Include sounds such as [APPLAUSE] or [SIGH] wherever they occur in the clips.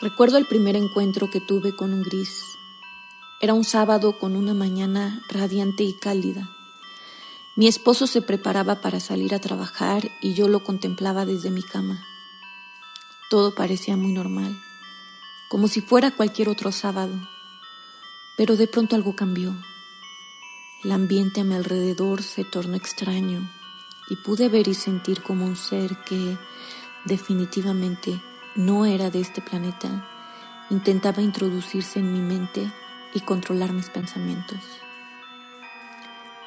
Recuerdo el primer encuentro que tuve con un gris. Era un sábado con una mañana radiante y cálida. Mi esposo se preparaba para salir a trabajar y yo lo contemplaba desde mi cama. Todo parecía muy normal, como si fuera cualquier otro sábado. Pero de pronto algo cambió. El ambiente a mi alrededor se tornó extraño y pude ver y sentir como un ser que definitivamente no era de este planeta intentaba introducirse en mi mente y controlar mis pensamientos.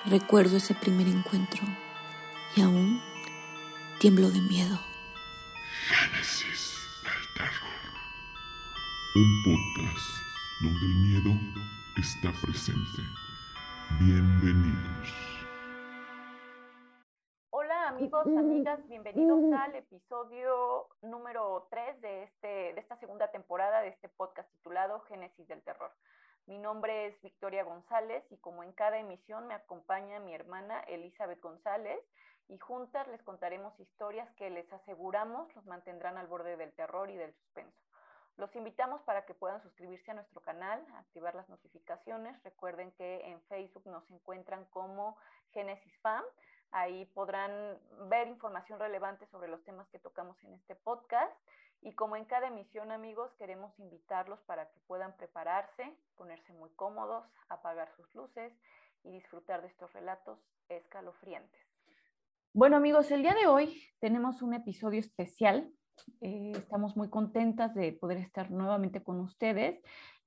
Recuerdo ese primer encuentro y aún tiemblo de miedo. Génesis del terror. Un podcast donde el miedo está presente. Bienvenidos. Amigos, amigas, bienvenidos al episodio número 3 de, este, de esta segunda temporada de este podcast titulado Génesis del Terror. Mi nombre es Victoria González y como en cada emisión me acompaña mi hermana Elizabeth González y juntas les contaremos historias que les aseguramos los mantendrán al borde del terror y del suspenso. Los invitamos para que puedan suscribirse a nuestro canal, activar las notificaciones. Recuerden que en Facebook nos encuentran como Genesis Fam. Ahí podrán ver información relevante sobre los temas que tocamos en este podcast. Y como en cada emisión, amigos, queremos invitarlos para que puedan prepararse, ponerse muy cómodos, apagar sus luces y disfrutar de estos relatos escalofriantes. Bueno, amigos, el día de hoy tenemos un episodio especial. Eh, estamos muy contentas de poder estar nuevamente con ustedes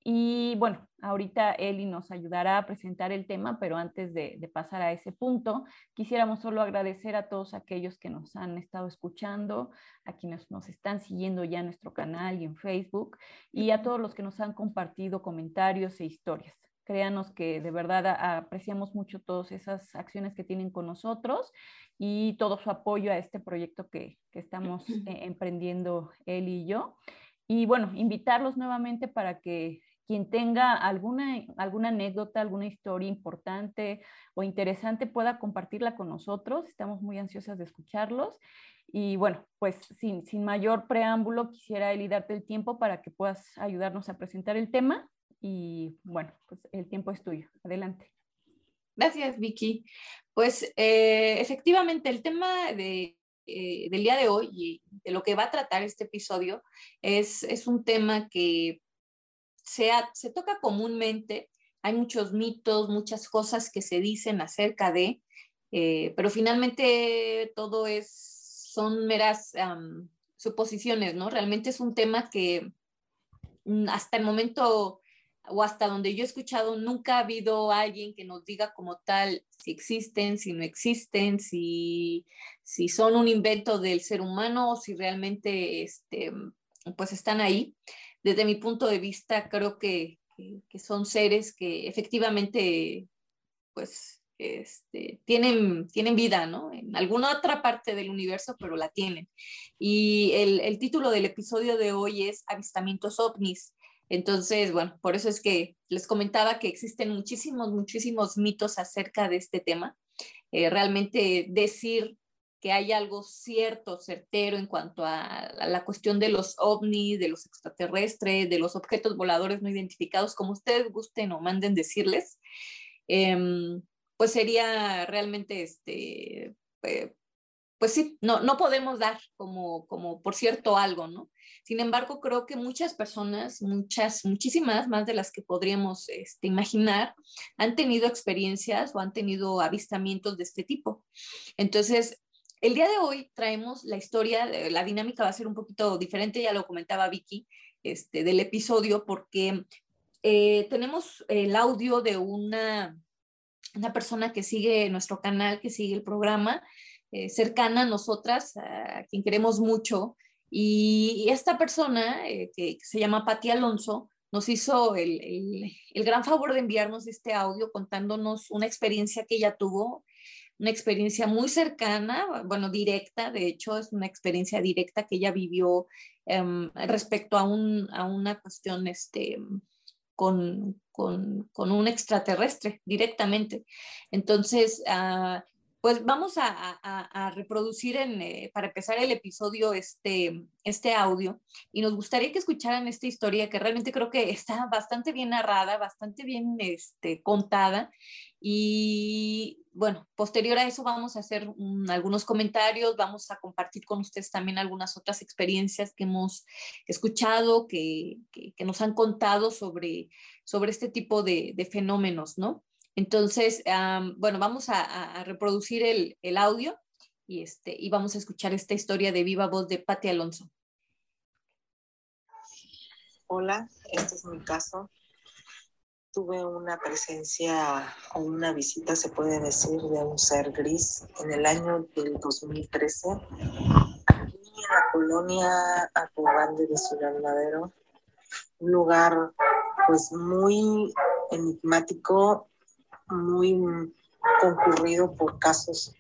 y bueno, ahorita Eli nos ayudará a presentar el tema, pero antes de, pasar a ese punto, quisiéramos solo agradecer a todos aquellos que nos han estado escuchando, a quienes nos están siguiendo ya en nuestro canal y en Facebook, y a todos los que nos han compartido comentarios e historias. Créanos que de verdad apreciamos mucho todas esas acciones que tienen con nosotros y todo su apoyo a este proyecto que, que estamos [CLEARS THROAT] eh, emprendiendo él y yo. Y bueno, invitarlos nuevamente para que quien tenga alguna, alguna anécdota, alguna historia importante o interesante pueda compartirla con nosotros. Estamos muy ansiosas de escucharlos. Y bueno, pues sin, sin mayor preámbulo, quisiera Eli darte el tiempo para que puedas ayudarnos a presentar el tema. Y bueno, pues el tiempo es tuyo. Adelante. Gracias, Vicky. Pues eh, efectivamente, el tema de, eh, del día de hoy y de lo que va a tratar este episodio es, es un tema que se, toca comúnmente, hay muchos mitos, muchas cosas que se dicen acerca de, eh, pero finalmente todo es, son meras suposiciones, ¿no? Realmente es un tema que mm, hasta el momento o hasta donde yo he escuchado, nunca ha habido alguien que nos diga como tal si existen, si no existen, si, si son un invento del ser humano o si realmente este, pues están ahí desde mi punto de vista, creo que, son seres que efectivamente, pues, este, tienen, tienen vida, ¿no? En alguna otra parte del universo, pero la tienen. Y el, título del episodio de hoy es Avistamientos ovnis. Entonces, bueno, por eso es que les comentaba que existen muchísimos, muchísimos mitos acerca de este tema. Eh, realmente decir que hay algo cierto, certero en cuanto a, la cuestión de los ovnis, de los extraterrestres, de los objetos voladores no identificados, como ustedes gusten o manden decirles, em, pues sería realmente, este, eh, pues sí, no, no podemos dar como, como por cierto algo, ¿no? Sin embargo, creo que muchas personas, muchas, muchísimas más de las que podríamos este, imaginar, han tenido experiencias o han tenido avistamientos de este tipo. Entonces, el día de hoy traemos la historia, la dinámica va a ser un poquito diferente, ya lo comentaba Vicky, este, del episodio, porque eh, tenemos el audio de una, una persona que sigue nuestro canal, que sigue el programa, eh, cercana a nosotras, a quien queremos mucho. Y, esta persona, eh, que, se llama Patti Alonso, nos hizo el, el, gran favor de enviarnos este audio contándonos una experiencia que ella tuvo una experiencia muy cercana, bueno, directa, de hecho es una experiencia directa que ella vivió em, respecto a, un, a, una cuestión este, con, con, con, un extraterrestre directamente. Entonces, uh, pues vamos a, reproducir en, eh, para empezar el episodio este, este audio y nos gustaría que escucharan esta historia que realmente creo que está bastante bien narrada, bastante bien este, contada y bueno, posterior a eso vamos a hacer algunos comentarios, vamos a compartir con ustedes también algunas otras experiencias que hemos escuchado, que, que, nos han contado sobre, sobre este tipo de, de fenómenos, ¿no? Entonces, bueno, vamos a, reproducir el, audio y, este, y vamos a escuchar esta historia de viva voz de Patti Alonso. Hola, este es mi caso. Tuve una presencia o una visita, se puede decir, de un ser gris en el año del 2013, aquí en la colonia Acobande de Ciudad Madero, un lugar pues muy enigmático muy concurrido por casos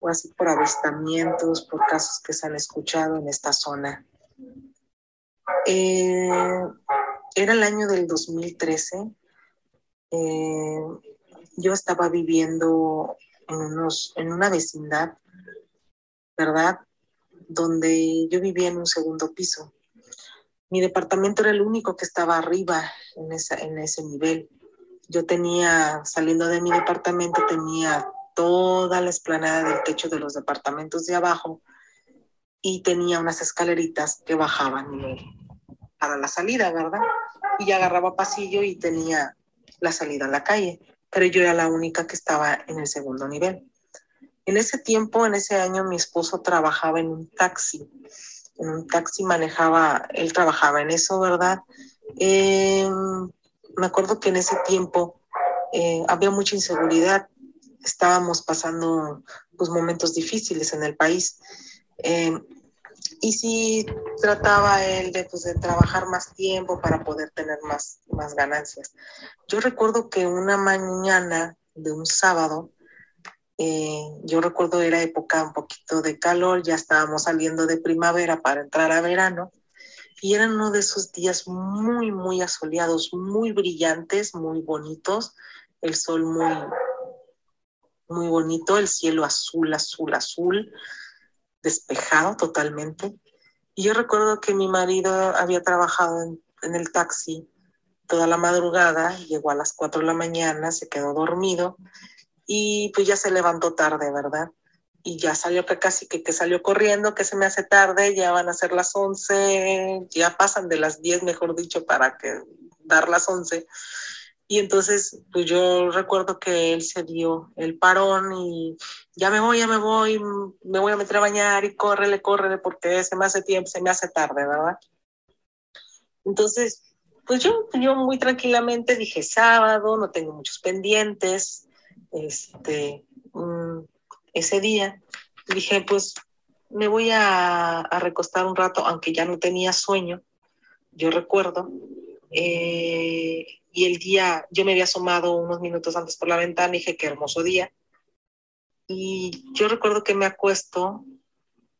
o así por avistamientos, por casos que se han escuchado en esta zona. Eh, era el año del 2013. Eh, yo estaba viviendo en, unos, en una vecindad, ¿verdad? Donde yo vivía en un segundo piso. Mi departamento era el único que estaba arriba en, esa, en ese nivel yo tenía, saliendo de mi departamento, tenía toda la esplanada del techo de los departamentos de abajo y tenía unas escaleritas que bajaban para la salida, ¿verdad? Y agarraba pasillo y tenía la salida a la calle, pero yo era la única que estaba en el segundo nivel. En ese tiempo, en ese año, mi esposo trabajaba en un taxi. En un taxi manejaba, él trabajaba en eso, ¿verdad? Eh, me acuerdo que en ese tiempo eh, había mucha inseguridad, estábamos pasando pues, momentos difíciles en el país. Eh, y si trataba él de, pues, de trabajar más tiempo para poder tener más, más ganancias. Yo recuerdo que una mañana de un sábado, eh, yo recuerdo era época un poquito de calor, ya estábamos saliendo de primavera para entrar a verano, y eran uno de esos días muy, muy asoleados, muy brillantes, muy bonitos, el sol muy, muy bonito, el cielo azul, azul, azul, despejado totalmente. Y yo recuerdo que mi marido había trabajado en, el taxi toda la madrugada, llegó a las 4 de la mañana, se quedó dormido y pues ya se levantó tarde, ¿verdad? Y ya salió que casi que, que, salió corriendo, que se me hace tarde, ya van a ser las 11, ya pasan de las 10, mejor dicho, para que dar las 11. Y entonces, pues yo recuerdo que él se dio el parón y ya me voy, ya me voy, me voy a meter a bañar y córrele, córrele, porque se me hace tiempo, se me hace tarde, ¿verdad? Entonces, pues yo, yo muy tranquilamente dije sábado, no tengo muchos pendientes, este, mm, ese día, dije, pues me voy a, recostar un rato, aunque ya no tenía sueño, yo recuerdo. Eh, y el día, yo me había asomado unos minutos antes por la ventana y dije, qué hermoso día. Y yo recuerdo que me acuesto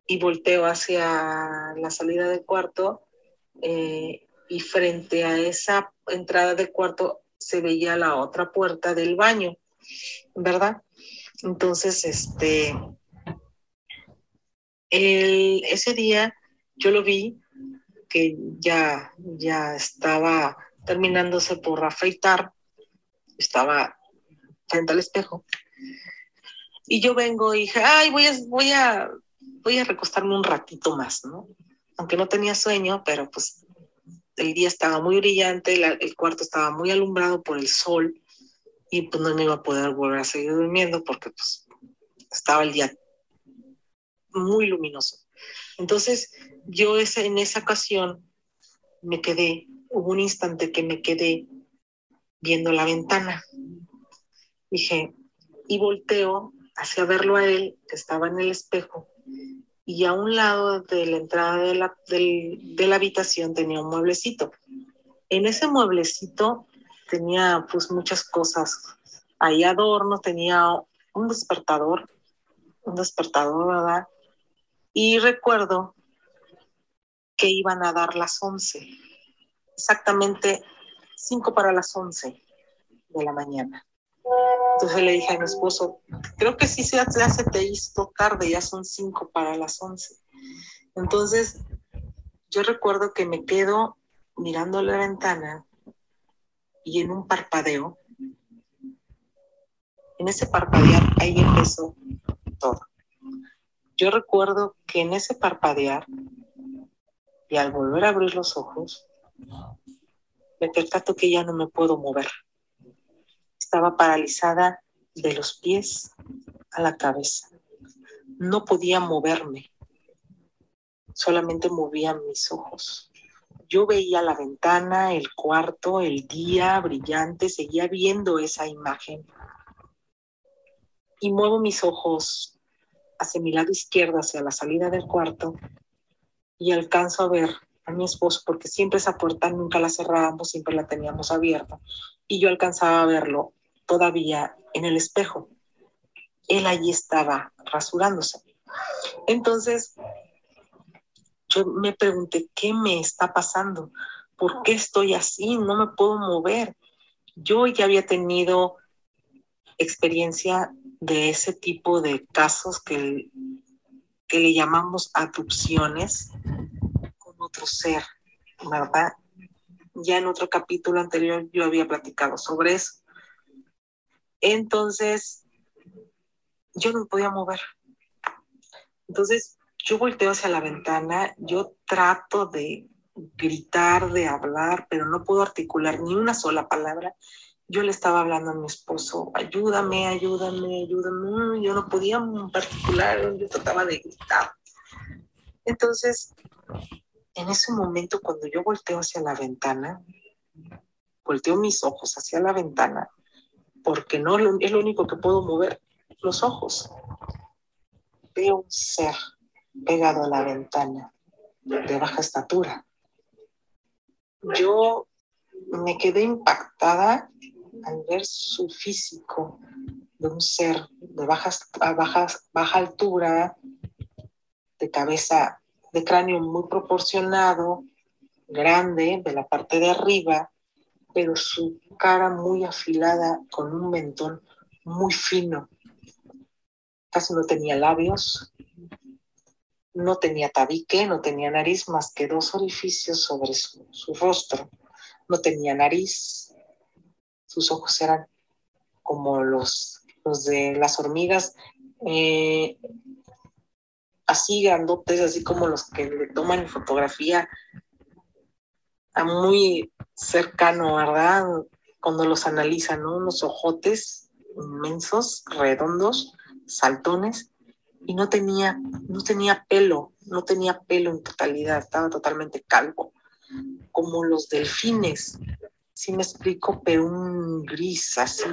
y volteo hacia la salida del cuarto eh, y frente a esa entrada del cuarto se veía la otra puerta del baño, ¿verdad? Entonces, este, ese día yo lo vi que ya, ya estaba terminándose por afeitar, estaba frente al espejo. Y yo vengo y dije, ay, voy a, voy a, voy a recostarme un ratito más, ¿no? Aunque no tenía sueño, pero pues el día estaba muy brillante, el cuarto estaba muy alumbrado por el sol y pues no me iba a poder volver a seguir durmiendo porque pues estaba el día muy luminoso. Entonces yo ese, en esa ocasión me quedé, hubo un instante que me quedé viendo la ventana. Dije, y volteo hacia verlo a él, que estaba en el espejo, y a un lado de la entrada de la, de la habitación tenía un mueblecito. En ese mueblecito tenía pues muchas cosas. Ahí adorno, tenía un despertador, un despertador, ¿verdad? Y recuerdo que iban a dar las 11, exactamente 5 para las 11 de la mañana. Entonces le dije a mi esposo, creo que sí se hace te hizo tarde, ya son cinco para las once. Entonces, yo recuerdo que me quedo mirando la ventana y en un parpadeo, en ese parpadear, ahí empezó todo. Yo recuerdo que en ese parpadear y al volver a abrir los ojos, me percato que ya no me puedo mover. Estaba paralizada de los pies a la cabeza. No podía moverme solamente movía mis ojos. Yo veía la ventana, el cuarto, el día brillante, seguía viendo esa imagen. Y muevo mis ojos hacia mi lado izquierdo, hacia la salida del cuarto, y alcanzo a ver a mi esposo, porque siempre esa puerta nunca la cerrábamos, siempre la teníamos abierta, y yo alcanzaba a verlo todavía en el espejo. Él allí estaba rasurándose. Entonces, yo me pregunté, ¿qué me está pasando? ¿Por qué estoy así? No me puedo mover. Yo ya había tenido experiencia de ese tipo de casos que, que le llamamos adopciones con otro ser, ¿verdad? Ya en otro capítulo anterior yo había platicado sobre eso. Entonces, yo no me podía mover. Entonces, yo volteo hacia la ventana, yo trato de gritar, de hablar, pero no puedo articular ni una sola palabra. Yo le estaba hablando a mi esposo, ayúdame, ayúdame, ayúdame. Yo no podía en particular, yo trataba de gritar. Entonces, en ese momento, cuando yo volteo hacia la ventana, volteo mis ojos hacia la ventana, porque no es lo único que puedo mover, los ojos. Veo un ser pegado a la ventana, de baja estatura. Yo me quedé impactada al ver su físico de un ser de baja, baja, altura, de cabeza, de cráneo muy proporcionado, grande de la parte de arriba, pero su cara muy afilada con un mentón muy fino. Casi no tenía labios, no tenía tabique, no tenía nariz más que dos orificios sobre su, rostro. No tenía nariz. Sus ojos eran como los, los de las hormigas, eh, así grandotes, así como los que le toman fotografía a muy cercano, ¿verdad? Cuando los analizan, ¿no? Unos ojotes inmensos, redondos, saltones, y no tenía, no tenía pelo, no tenía pelo en totalidad, estaba totalmente calvo, como los delfines, sí me explico, pero un gris así,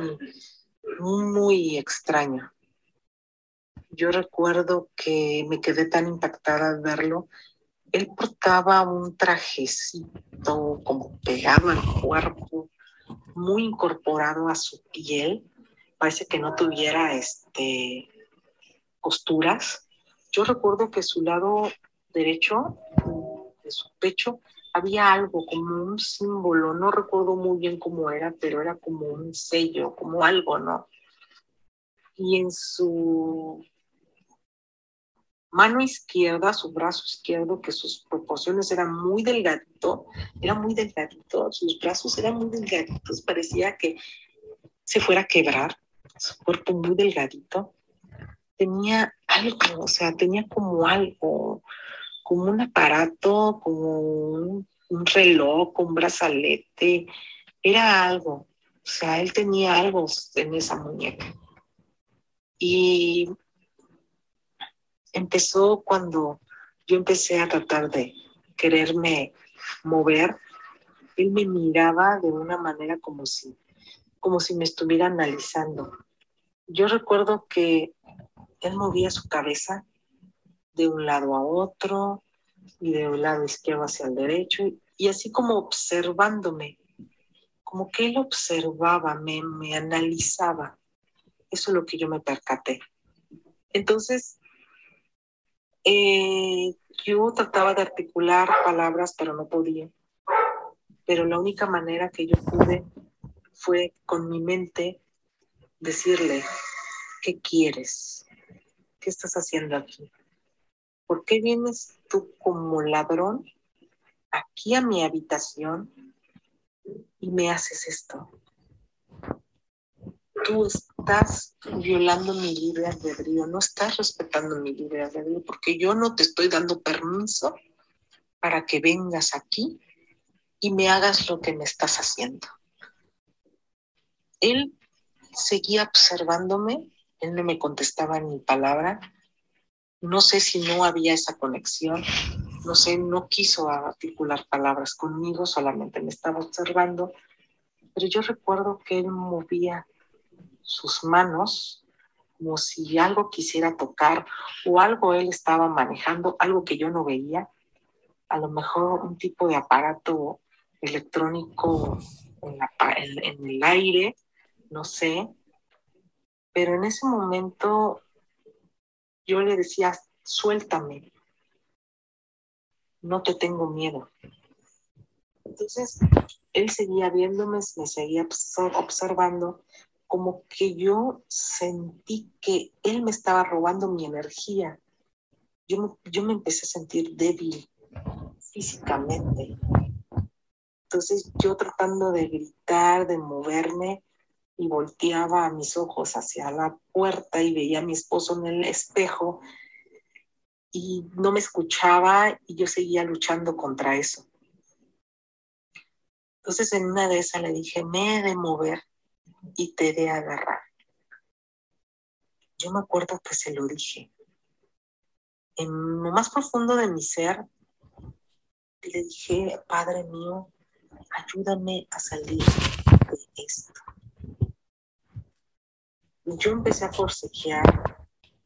muy extraño. Yo recuerdo que me quedé tan impactada al verlo. Él portaba un trajecito como pegado al cuerpo, muy incorporado a su piel. Parece que no tuviera este costuras. Yo recuerdo que su lado derecho de su pecho había algo como un símbolo, no recuerdo muy bien cómo era, pero era como un sello, como algo, ¿no? Y en su mano izquierda, su brazo izquierdo, que sus proporciones eran muy delgadito, era muy delgadito, sus brazos eran muy delgaditos, parecía que se fuera a quebrar, su cuerpo muy delgadito tenía algo, o sea, tenía como algo, como un aparato, como un, reloj, un brazalete, era algo, o sea, él tenía algo en esa muñeca. Y empezó cuando yo empecé a tratar de quererme mover, él me miraba de una manera como si, como si me estuviera analizando. Yo recuerdo que él movía su cabeza de un lado a otro y de un lado izquierdo hacia el derecho y así como observándome, como que él observaba, me, me analizaba. Eso es lo que yo me percaté. Entonces, eh, yo trataba de articular palabras, pero no podía. Pero la única manera que yo pude fue con mi mente decirle, ¿qué quieres? ¿Qué estás haciendo aquí? ¿Por qué vienes tú como ladrón aquí a mi habitación y me haces esto? Tú estás violando mi libre albedrío, no estás respetando mi libre albedrío porque yo no te estoy dando permiso para que vengas aquí y me hagas lo que me estás haciendo. Él seguía observándome, él no me contestaba ni palabra. No sé si no había esa conexión, no sé, no quiso articular palabras conmigo, solamente me estaba observando. Pero yo recuerdo que él movía sus manos como si algo quisiera tocar o algo él estaba manejando, algo que yo no veía, a lo mejor un tipo de aparato electrónico en, el aire, no sé, pero en ese momento yo le decía, suéltame, no te tengo miedo. Entonces, él seguía viéndome, me seguía observando, como que yo sentí que él me estaba robando mi energía. Yo, yo me empecé a sentir débil físicamente. Entonces yo tratando de gritar, de moverme, y volteaba mis ojos hacia la puerta y veía a mi esposo en el espejo y no me escuchaba y yo seguía luchando contra eso. Entonces en una de esas le dije, me he de mover y te he de agarrar. Yo me acuerdo que se lo dije. En lo más profundo de mi ser, le dije, Padre mío, ayúdame a salir de esto. Yo empecé a forcejear,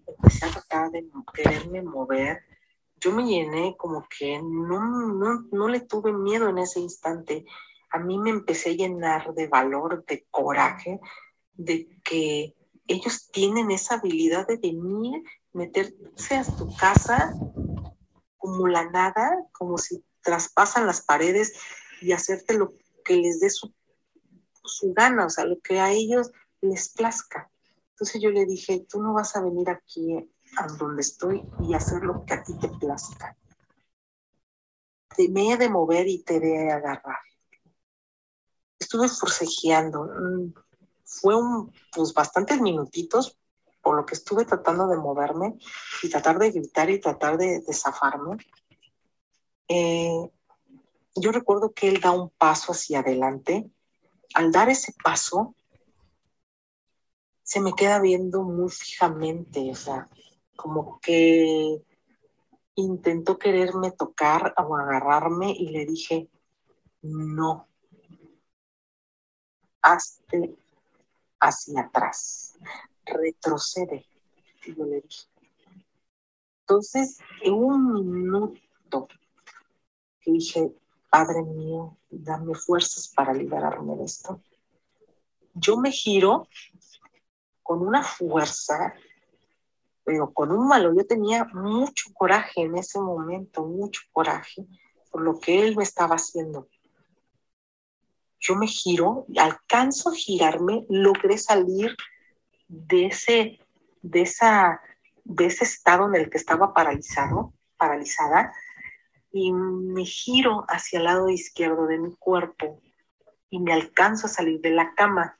empecé a tratar de quererme mover. Yo me llené como que no, no, le tuve miedo en ese instante. A mí me empecé a llenar de valor, de coraje, de que ellos tienen esa habilidad de venir, meterse a tu casa como la nada, como si traspasan las paredes y hacerte lo que les dé su, su gana, o sea, lo que a ellos les plazca. Entonces yo le dije, tú no vas a venir aquí a donde estoy y hacer lo que a ti te plazca. Te me he de mover y te he de agarrar. Estuve forcejeando. Mm, fue un, pues bastantes minutitos por lo que estuve tratando de moverme y tratar de gritar y tratar de, de zafarme. Eh, yo recuerdo que él da un paso hacia adelante. Al dar ese paso, se me queda viendo muy fijamente, o sea, como que intentó quererme tocar o agarrarme y le dije, no, hazte hacia atrás, retrocede. Yo le dije. Entonces, en un minuto dije, Padre mío, dame fuerzas para liberarme de esto. Yo me giro con una fuerza, pero con un malo. Yo tenía mucho coraje en ese momento, mucho coraje por lo que él me estaba haciendo. Yo me giro, alcanzo a girarme, logré salir de ese, de esa, de ese estado en el que estaba paralizado, paralizada y me giro hacia el lado izquierdo de mi cuerpo y me alcanzo a salir de la cama.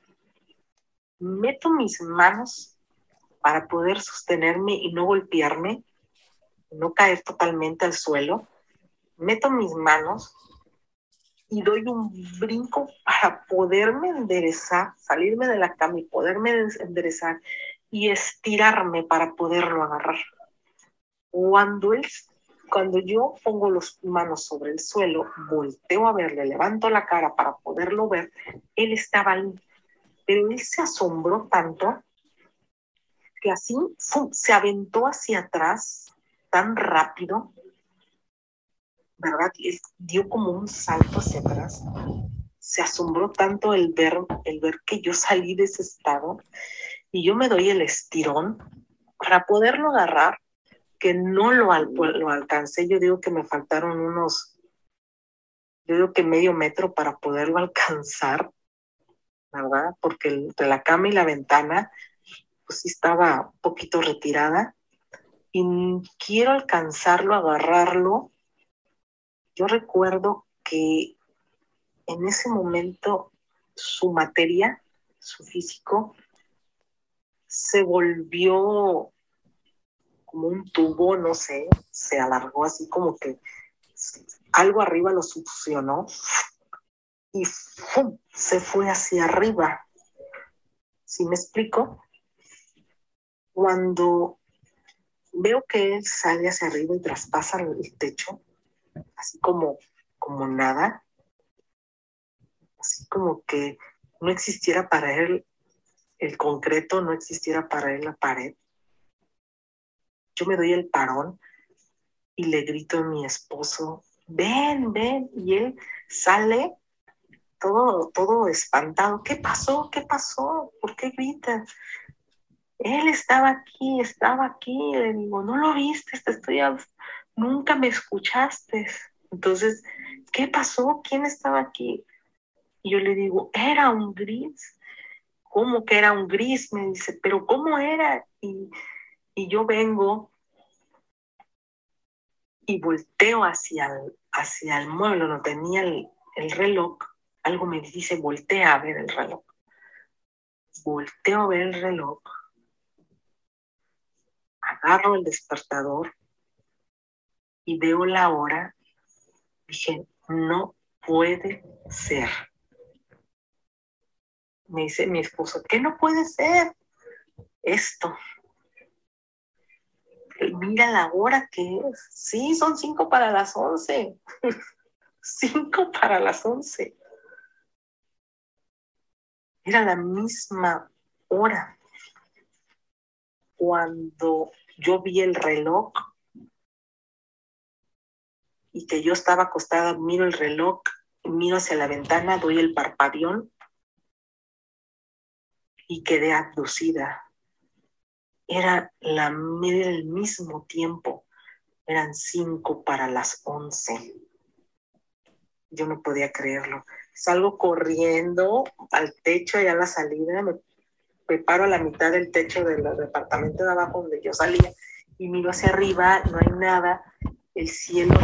Meto mis manos para poder sostenerme y no golpearme, no caer totalmente al suelo. Meto mis manos y doy un brinco para poderme enderezar, salirme de la cama y poderme enderezar y estirarme para poderlo agarrar. Cuando él cuando yo pongo las manos sobre el suelo, volteo a verle, levanto la cara para poderlo ver, él estaba ahí. Pero él se asombró tanto que así se aventó hacia atrás tan rápido, ¿verdad? Dio como un salto hacia atrás. Se asombró tanto el ver, el ver que yo salí de ese estado y yo me doy el estirón para poderlo agarrar que no lo, lo alcancé, yo digo que me faltaron unos, yo digo que medio metro para poderlo alcanzar. ¿Verdad? Porque entre la cama y la ventana, pues sí estaba un poquito retirada y quiero alcanzarlo, agarrarlo. Yo recuerdo que en ese momento su materia, su físico, se volvió como un tubo, no sé, se alargó así como que algo arriba lo succionó y ¡fum! se fue hacia arriba. ¿Sí me explico? Cuando veo que él sale hacia arriba y traspasa el techo, así como, como nada, así como que no existiera para él el concreto, no existiera para él la pared. Yo me doy el parón y le grito a mi esposo, ven, ven, y él sale todo, todo espantado. ¿Qué pasó? ¿Qué pasó? ¿Por qué gritas? Él estaba aquí, estaba aquí. Le digo, no lo viste, te estoy nunca me escuchaste. Entonces, ¿qué pasó? ¿Quién estaba aquí? Y yo le digo, era un gris. ¿Cómo que era un gris? Me dice, pero ¿cómo era? Y, y yo vengo y volteo hacia el, hacia el mueble, no tenía el, el reloj. Algo me dice, voltea a ver el reloj. Volteo a ver el reloj. Agarro el despertador y veo la hora. Dije, no puede ser. Me dice mi esposo, ¿qué no puede ser? Esto. Mira la hora que es. Sí, son cinco para las once. [LAUGHS] cinco para las once. Era la misma hora. Cuando yo vi el reloj y que yo estaba acostada, miro el reloj, miro hacia la ventana, doy el parpadeón y quedé abducida. Era la, el mismo tiempo, eran cinco para las once. Yo no podía creerlo. Salgo corriendo al techo y a la salida, me preparo a la mitad del techo del departamento de abajo donde yo salía y miro hacia arriba, no hay nada. El cielo,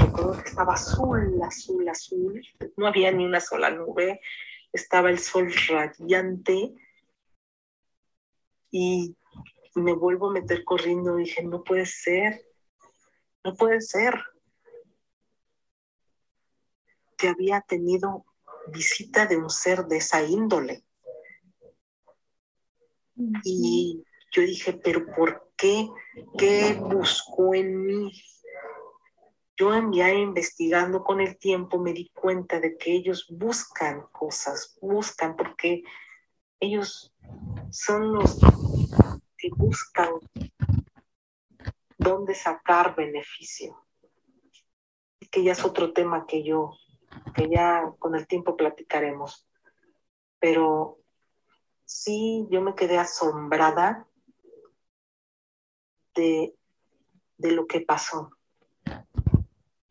estaba azul, azul, azul. No había ni una sola nube. Estaba el sol radiante y me vuelvo a meter corriendo. Dije, no puede ser, no puede ser que había tenido visita de un ser de esa índole. Y yo dije, pero ¿por qué? ¿Qué buscó en mí? Yo ya investigando con el tiempo me di cuenta de que ellos buscan cosas, buscan porque ellos son los que buscan dónde sacar beneficio. Que ya es otro tema que yo, que ya con el tiempo platicaremos. Pero sí, yo me quedé asombrada de, de lo que pasó,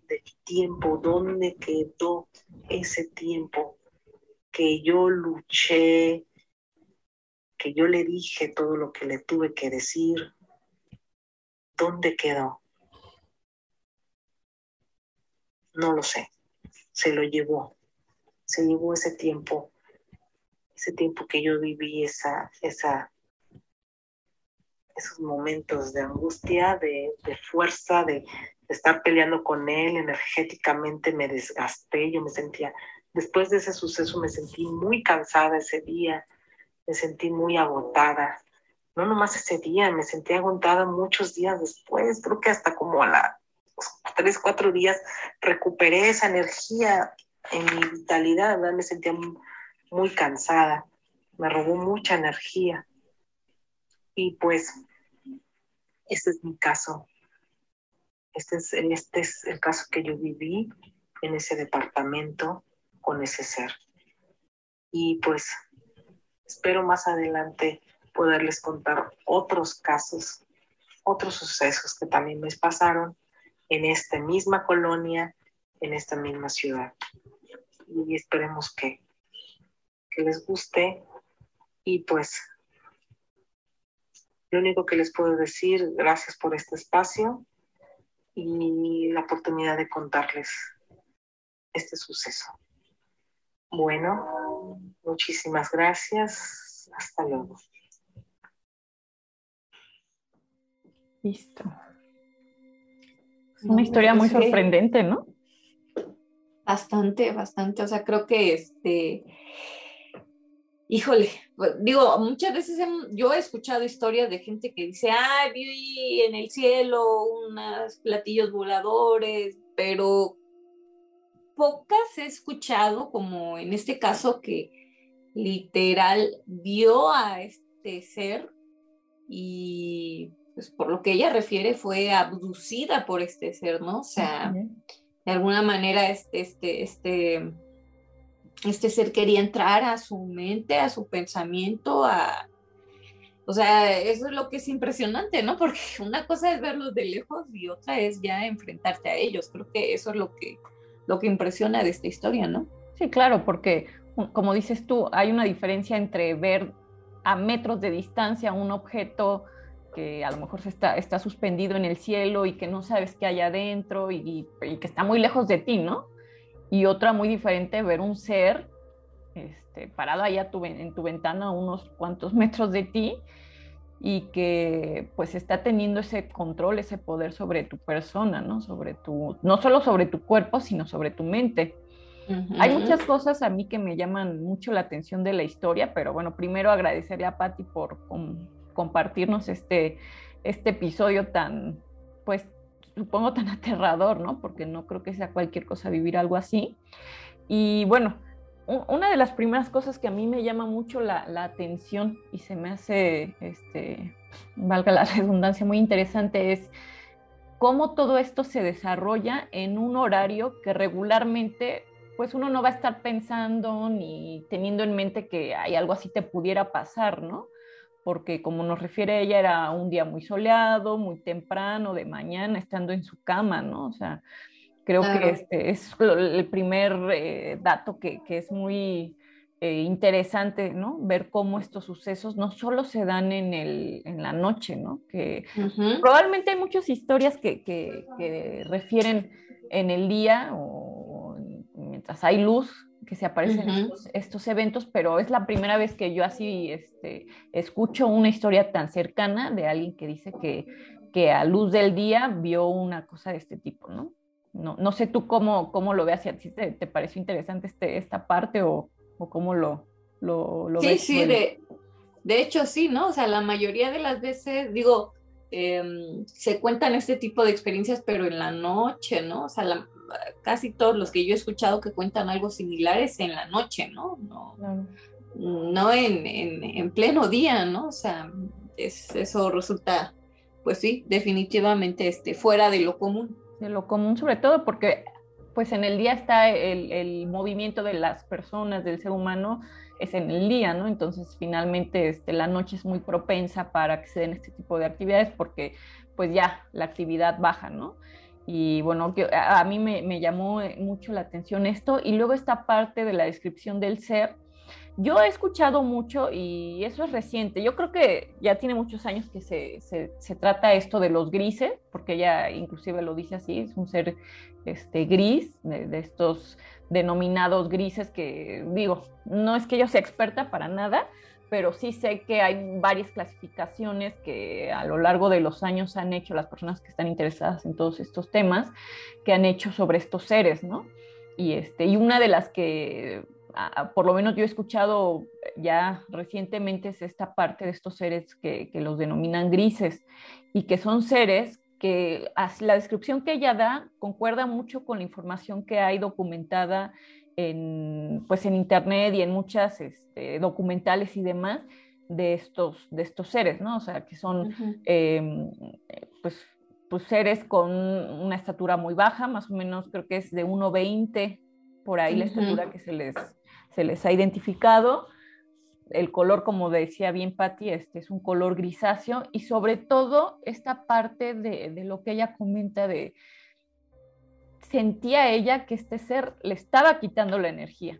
del tiempo, dónde quedó ese tiempo que yo luché, que yo le dije todo lo que le tuve que decir, ¿dónde quedó? No lo sé. Se lo llevó. Se llevó ese tiempo, ese tiempo que yo viví, esa, esa, esos momentos de angustia, de, fuerza, de, de estar peleando con él energéticamente, me desgasté, yo me sentía, después de ese suceso me sentí muy cansada ese día, me sentí muy agotada. No nomás ese día, me sentí agotada muchos días después, creo que hasta como a la tres, cuatro días recuperé esa energía en mi vitalidad, me sentía muy cansada, me robó mucha energía. Y pues, este es mi caso. Este es, este es el caso que yo viví en ese departamento con ese ser. Y pues Espero más adelante poderles contar otros casos, otros sucesos que también me pasaron en esta misma colonia, en esta misma ciudad. Y esperemos que, que les guste Y pues, lo único que les puedo decir, gracias por este espacio y la oportunidad de contarles este suceso. Bueno, muchísimas gracias. Hasta luego. Listo. Una historia muy sorprendente, ¿no? Bastante, bastante. O sea, creo que este, híjole, pues, digo, muchas veces yo he escuchado historias de gente que dice, ah, vi en el cielo unos platillos voladores, pero pocas he escuchado, como en este caso, que literal vio a este ser y pues por lo que ella refiere fue abducida por este ser, ¿no? O sea, de alguna manera este, este, este, este ser quería entrar a su mente, a su pensamiento, a... O sea, eso es lo que es impresionante, ¿no? [LAUGHS] Porque una cosa es verlos de lejos y otra es ya enfrentarte a ellos. Creo que eso es lo que, lo que impresiona de esta historia, ¿no? Sí, claro, porque como dices tú, hay una diferencia entre ver a metros de distancia un objeto que a lo mejor se está, está suspendido en el cielo y que no sabes qué hay adentro y, que está muy lejos de ti, ¿no? Y otra muy diferente, ver un ser este, parado allá en tu ventana unos cuantos [LAUGHS] metros de ti y que pues está teniendo ese control, ese poder sobre tu persona, ¿no? Sobre tu, no solo sobre tu cuerpo, sino sobre tu mente. Hay muchas cosas a mí que me llaman mucho la atención de la historia, pero bueno, primero agradecerle a Patti por compartirnos este, este episodio tan, pues supongo tan [LAUGHS] aterrador, ¿no? Porque no creo que sea cualquier cosa vivir algo así. Y bueno, una de las primeras cosas que a mí me llama mucho la, atención y se me hace, este, valga la [LAUGHS] redundancia, muy interesante es cómo todo esto se desarrolla en un horario que regularmente pues uno no va a estar pensando ni teniendo en mente que hay algo así te pudiera pasar, ¿no? Porque como nos refiere ella, era un día muy soleado, muy temprano, de mañana, estando en su cama, ¿no? O sea, Creo que este es el primer eh, dato que, que, es muy eh, interesante, ¿no? Ver cómo estos sucesos no solo se dan en, el, en la noche, ¿no? Que probablemente hay muchas historias que, que, que, refieren en el día o, mientras hay luz que se aparecen estos, estos, eventos, pero es la primera vez que yo así este, escucho una historia tan cercana de alguien que dice que, que a luz del día vio una cosa de este tipo, ¿no? No, no sé tú cómo, cómo lo veas, si te, te pareció interesante este, esta parte o, o cómo lo, lo, lo sí, ves. Sí, sí, de, de, hecho sí, ¿no? O sea, la mayoría de las veces, digo, em, se cuentan este tipo de experiencias, pero en la noche, ¿no? O sea, casi todos los que yo he escuchado que cuentan algo similar es en la noche, ¿no? No, no en, en, en, pleno día, ¿no? O sea, es, eso resulta, pues sí, definitivamente este, fuera de lo común de lo común, sobre todo porque pues en el día está el, movimiento de las personas, del ser humano, es en el día, ¿no? Entonces finalmente este, la noche es muy propensa para que se den este tipo de actividades porque pues ya la actividad baja, ¿no? Y bueno, a, mí me, me llamó mucho la atención esto y luego esta parte de la descripción del ser, yo he escuchado mucho y eso es reciente. Yo creo que ya tiene muchos años que se, se, trata esto de los grises, porque ella inclusive lo dice así, es un ser este, gris, de, estos denominados grises que digo, no es que yo sea experta para nada, pero sí sé que hay varias clasificaciones que a lo largo de los años han hecho las personas que están interesadas en todos estos temas, que han hecho sobre estos seres, ¿no? Y, este, y una de las que por lo menos yo he escuchado ya recientemente es esta parte de estos seres que, los denominan grises y que son seres que la descripción que ella da concuerda mucho con la información que hay documentada en, pues en internet y en muchas este, documentales y demás de estos, de estos seres, ¿no? O sea, que son em, pues, pues, seres con una estatura muy baja, más o menos creo que es de 1,20 por ahí la estatura que se les, se les ha identificado. El color, como decía bien Patti, este es un color grisáceo y sobre todo esta parte de, lo que ella comenta de sentía ella que este ser le estaba quitando la energía.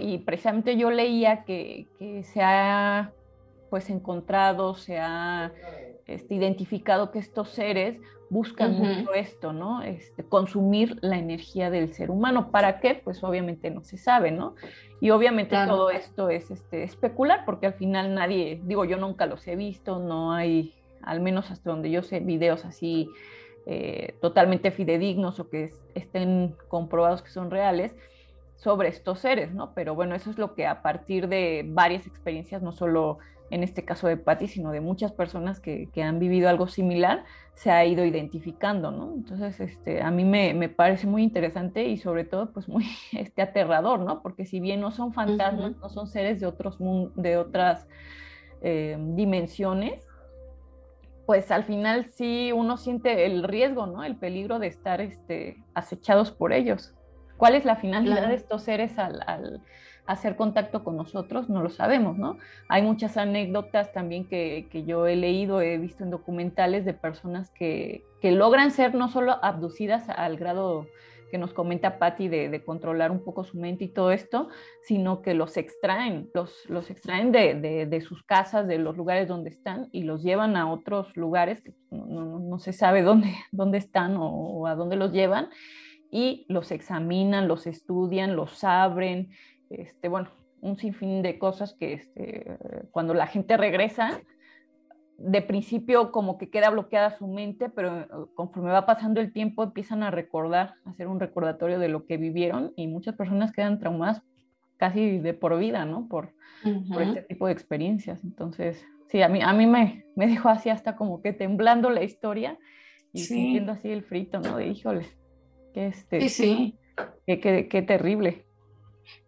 Y precisamente yo leía que, se ha pues encontrado, se ha este, identificado que estos seres buscan mucho esto, ¿no? Este, consumir la energía del ser humano. ¿Para qué? Pues obviamente no se sabe, ¿no? Y obviamente todo esto es este, especular porque al final nadie, digo, yo nunca los he visto, no hay, al menos hasta donde yo sé, videos así eh, totalmente fidedignos o que estén comprobados que son reales sobre estos seres, ¿no? Pero bueno, eso es lo que a partir de varias experiencias, no solo en este caso de Patty, sino de muchas personas que, han vivido algo similar, se ha ido identificando, ¿no? Entonces, este, a mí me, parece muy interesante y sobre todo, pues muy [LAUGHS] este, aterrador, ¿no? Porque si bien no son fantasmas, no son seres de, otros, de otras eh, dimensiones, pues al final sí uno siente el riesgo, ¿no? El peligro de estar este, acechados por ellos. ¿Cuál es la finalidad de estos seres al hacer contacto con nosotros, no lo sabemos, ¿no? Hay muchas anécdotas también que, yo he leído, he visto en documentales de personas que, logran ser no solo abducidas al grado que nos comenta Patti de, controlar un poco su mente y todo esto, sino que los extraen, los, los extraen de, sus casas, de los lugares donde están y los llevan a otros lugares que no, se sabe dónde, [LAUGHS] dónde están o, o, a dónde los llevan y los examinan, los estudian, los abren, este, bueno, un sinfín de cosas que este, cuando la gente regresa, de principio como que queda bloqueada su mente, pero conforme va pasando el tiempo empiezan a recordar, a hacer un recordatorio de lo que vivieron y muchas personas quedan traumadas casi de por vida, ¿no? Por, por este tipo de experiencias. Entonces, sí, a mí, a mí me, me dejó así hasta como que temblando la historia y sintiendo así el frito, ¿no? De híjole, que este, sí, sí. Qué, qué terrible.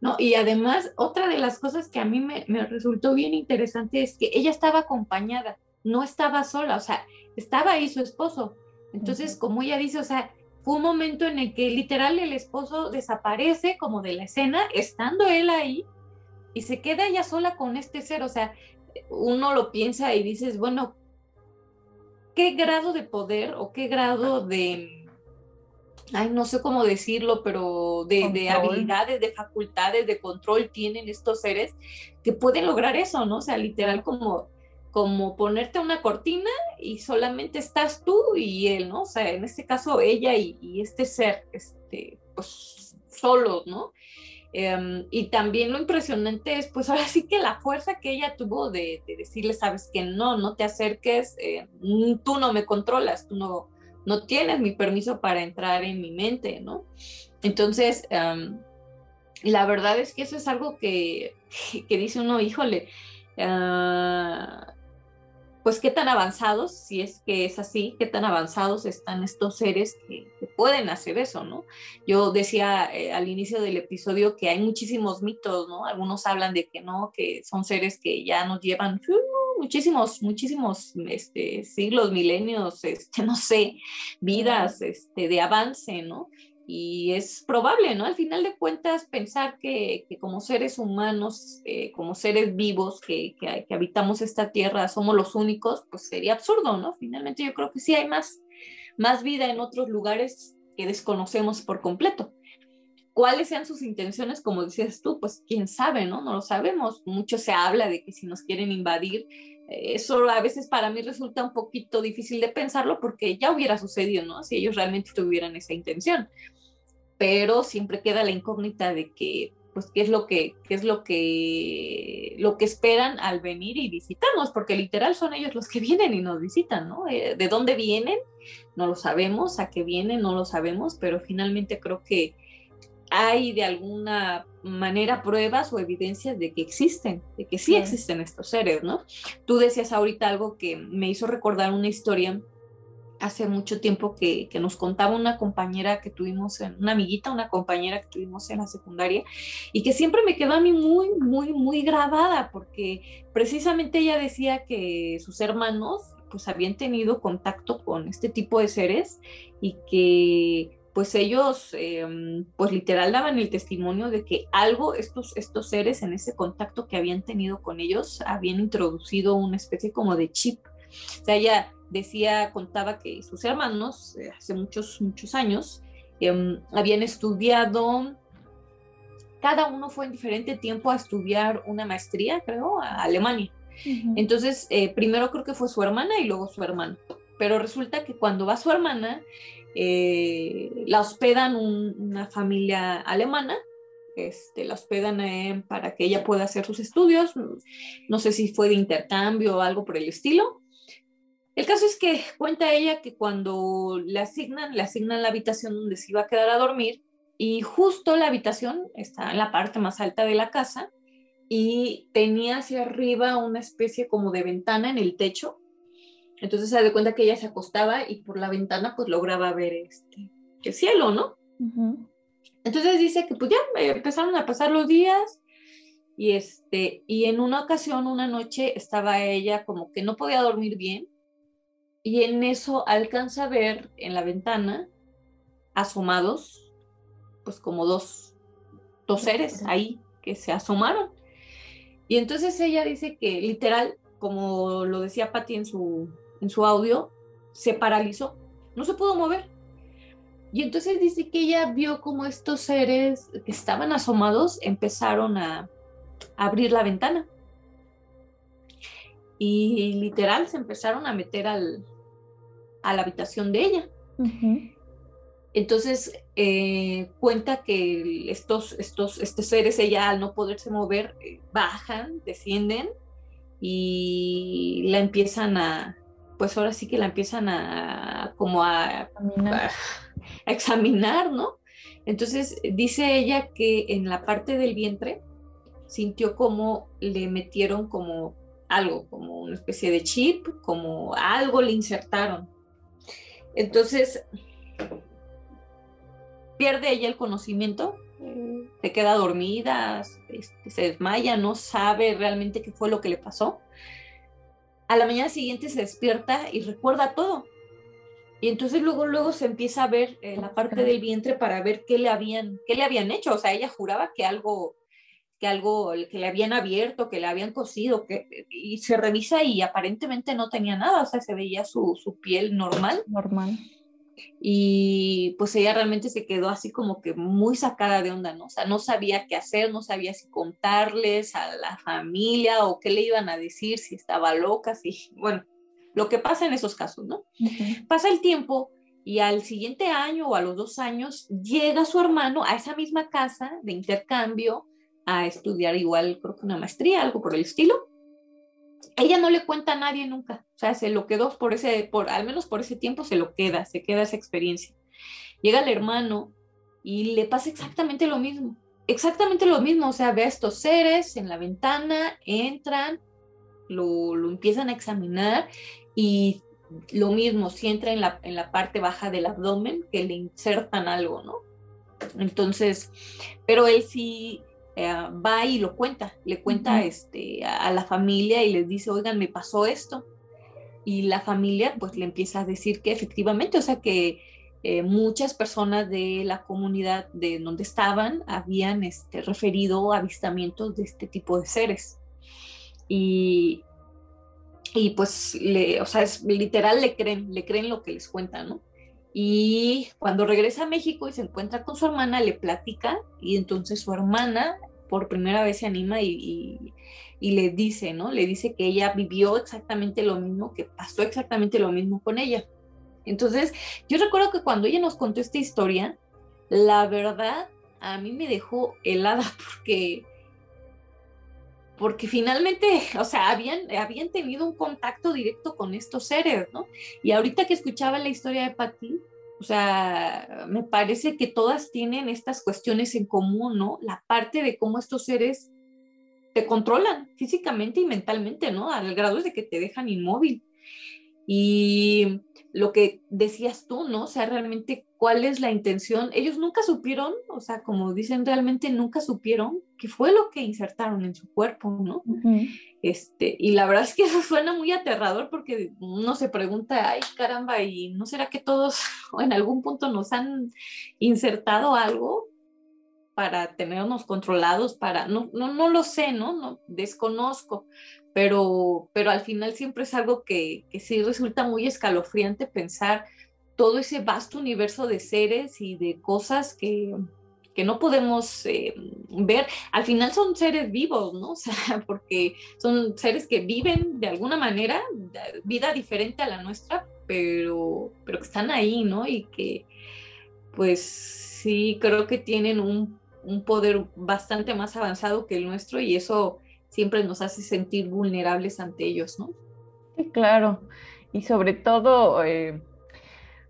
No, y además, otra de las cosas que a mí me, resultó bien interesante es que ella estaba acompañada, no estaba sola, o sea, estaba ahí su esposo. Entonces, como ella dice, o sea, fue un momento en el que literal el esposo desaparece como de la escena, estando él ahí, y se queda ella sola con este ser, o sea, uno lo piensa y dices, bueno, ¿qué grado de poder o qué grado de ay, no sé cómo decirlo, pero de, habilidades, de facultades, de control tienen estos seres que pueden lograr eso, ¿no? O sea, literal como, como ponerte una cortina y solamente estás tú y él, ¿no? O sea, en este caso ella y, este ser, este, pues solos, ¿no? Em, y también lo impresionante es, pues [LAUGHS] ahora sí que la fuerza que ella tuvo de, decirle, sabes que no, no te acerques, eh, tú no me controlas, tú no, no tienes mi permiso para entrar en mi mente, ¿no? Entonces, la verdad es que eso es algo que, [LAUGHS] dice uno, híjole, ah, pues qué tan avanzados, si es que es así, qué tan avanzados están estos seres que, pueden hacer eso, ¿no? Yo decía eh, al inicio del episodio que hay muchísimos mitos, ¿no? Algunos hablan de que no, que son seres que ya nos llevan muchísimos, muchísimos este, siglos, milenios, este, [LAUGHS] no sé, vidas este, de avance, ¿no? Y es probable, ¿no? Al final de cuentas, pensar que, como seres humanos, eh, como seres vivos que, que, habitamos esta tierra, somos los únicos, pues sería absurdo, ¿no? Finalmente yo creo que sí hay más, más vida en otros lugares que desconocemos por completo. ¿Cuáles sean sus intenciones? Como decías tú, pues quién sabe, ¿no? No lo sabemos. Mucho se habla de que si nos quieren invadir, eso a veces para mí resulta un poquito difícil de pensarlo porque ya hubiera sucedido, ¿no? Si ellos realmente tuvieran esa intención. Pero siempre queda la incógnita de que, pues, qué es lo que, qué es lo que, lo que esperan al venir y visitarnos, porque literal son ellos los que vienen y nos visitan, ¿no? Eh, ¿De dónde vienen? No lo sabemos, a qué vienen, no lo sabemos, pero finalmente creo que hay de alguna manera pruebas o evidencias de que existen, de que sí, existen estos seres, ¿no? Tú decías ahorita algo que me hizo recordar una historia hace mucho tiempo que, nos contaba una compañera que tuvimos, en, una amiguita, una compañera que tuvimos en la secundaria, y que siempre me quedó a mí muy, muy, muy grabada, porque precisamente ella decía que sus hermanos pues habían tenido contacto con este tipo de seres y que pues ellos, em, pues literal daban el testimonio de que algo, estos, estos seres en ese contacto que habían tenido con ellos, habían introducido una especie como de chip. O sea, ella decía, contaba que sus hermanos, eh, hace muchos, muchos años, em, habían estudiado, cada uno fue en diferente tiempo a estudiar una maestría, creo, a Alemania. Entonces, eh, primero creo que fue su hermana y luego su hermano. Pero resulta que cuando va su hermana, eh, la hospedan una familia alemana, este, la hospedan para que ella pueda hacer sus estudios, no sé si fue de intercambio o algo por el estilo. El caso es que cuenta ella que cuando le asignan, le asignan la habitación donde se iba a quedar a dormir y justo la habitación está en la parte más alta de la casa y tenía hacia arriba una especie como de ventana en el techo entonces se da cuenta que ella se acostaba y por la ventana pues lograba ver este, el cielo, ¿no? Entonces dice que pues ya empezaron a pasar los días y este y en una ocasión, una noche estaba ella como que no podía dormir bien y en eso alcanza a ver en la ventana asomados pues como dos, dos seres ahí que se asomaron. Y entonces ella dice que literal, como lo decía Patti en su, en su audio, se paralizó, no se pudo mover. Y entonces dice que ella vio como estos seres que estaban asomados empezaron a, abrir la ventana. Y literal se empezaron a meter al, a la habitación de ella. Entonces eh, cuenta que estos, estos, estos seres, ella al no poderse mover, eh, bajan, descienden y la empiezan a, pues ahora sí que la empiezan a como a, examinar, ¿no? Entonces dice ella que en la parte del vientre sintió como le metieron como algo, como una especie de chip, como algo le insertaron. Entonces pierde ella el conocimiento, se queda dormida, este, se desmaya, no sabe realmente qué fue lo que le pasó a la mañana siguiente se despierta y recuerda todo. Y entonces luego, luego se empieza a ver eh, la parte del vientre para ver qué le habían, qué le habían hecho. O sea, ella juraba que algo, que algo, que le habían abierto, que le habían cosido, que, y se revisa y aparentemente no tenía nada. O sea, se veía su, su piel normal. Normal y pues ella realmente se quedó así como que muy sacada de onda, ¿no? O sea, no sabía qué hacer, no sabía si contarles a la familia o qué le iban a decir, si estaba loca, si, bueno, lo que pasa en esos casos, ¿no? Pasa el tiempo y al siguiente año o a los dos años llega su hermano a esa misma casa de intercambio a estudiar igual, creo que una maestría, algo por el estilo ella no le cuenta a nadie nunca, o sea, se lo quedó por ese, por, al menos por ese tiempo se lo queda, se queda esa experiencia. Llega el hermano y le pasa exactamente lo mismo, exactamente lo mismo, o sea, ve a estos seres en la ventana, entran, lo, lo empiezan a examinar y lo mismo, si entra en la, en la parte baja del abdomen, que le insertan algo, ¿no? Entonces, pero él sí, eh, va y lo cuenta, le cuenta este, a, la familia y les dice, oigan, me pasó esto. Y la familia pues le empieza a decir que efectivamente, o sea que eh, muchas personas de la comunidad de donde estaban habían este, referido avistamientos de este tipo de seres. Y, y pues, le, o sea, es, literal le creen, le creen lo que les cuentan, ¿no? Y cuando regresa a México y se encuentra con su hermana, le platica y entonces su hermana por primera vez se anima y, le dice, ¿no? Le dice que ella vivió exactamente lo mismo, que pasó exactamente lo mismo con ella. Entonces, yo recuerdo que cuando ella nos contó esta historia, la verdad a mí me dejó helada [LAUGHS] porque porque finalmente, [LAUGHS] o sea, habían, habían tenido un contacto directo con estos seres, ¿no? Y ahorita que escuchaba la historia de Patti, o sea, me parece que todas tienen estas cuestiones en común, ¿no? La parte de cómo estos seres te controlan físicamente y mentalmente, ¿no? Al grado de que te dejan inmóvil. Y lo que decías tú, ¿no? O sea, realmente cuál es la intención. Ellos nunca supieron, o sea, como dicen, realmente nunca supieron qué fue lo que insertaron en su cuerpo, ¿no? este, y la verdad es que eso suena muy aterrador porque uno se pregunta, ay, caramba, ¿y no será que todos [LAUGHS] en algún punto nos han insertado algo para tenernos controlados, para, no, no, no lo sé, ¿no? no desconozco, pero, pero al final siempre es algo que, que sí resulta muy escalofriante pensar todo ese vasto universo de seres y de cosas que, que no podemos eh, ver, al final son seres vivos, ¿no? [LAUGHS] O sea, porque son seres que viven de alguna manera, vida diferente a la nuestra, pero, pero que están ahí, ¿no? Y que pues sí, creo que tienen un, un poder bastante más avanzado que el nuestro y eso siempre nos hace sentir vulnerables ante ellos, ¿no? Sí, claro. Y sobre todo, eh,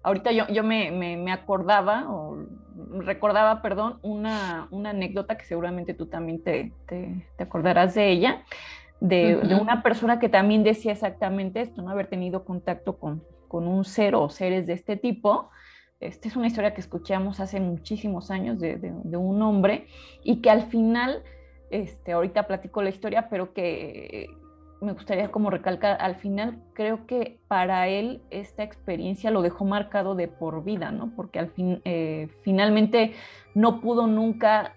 ahorita yo, yo me, me, acordaba, o recordaba, perdón, una, una, anécdota que seguramente tú también te, te, acordarás de ella, de, de, una persona que también decía exactamente esto, no haber tenido contacto con, con un ser o seres de este tipo. Esta es una historia que escuchamos hace muchísimos años de, de un hombre y que al final, este, ahorita platico la historia, pero que me gustaría como recalcar, al final creo que para él esta experiencia lo dejó marcado de por vida, ¿no? Porque al fin, eh, finalmente no pudo nunca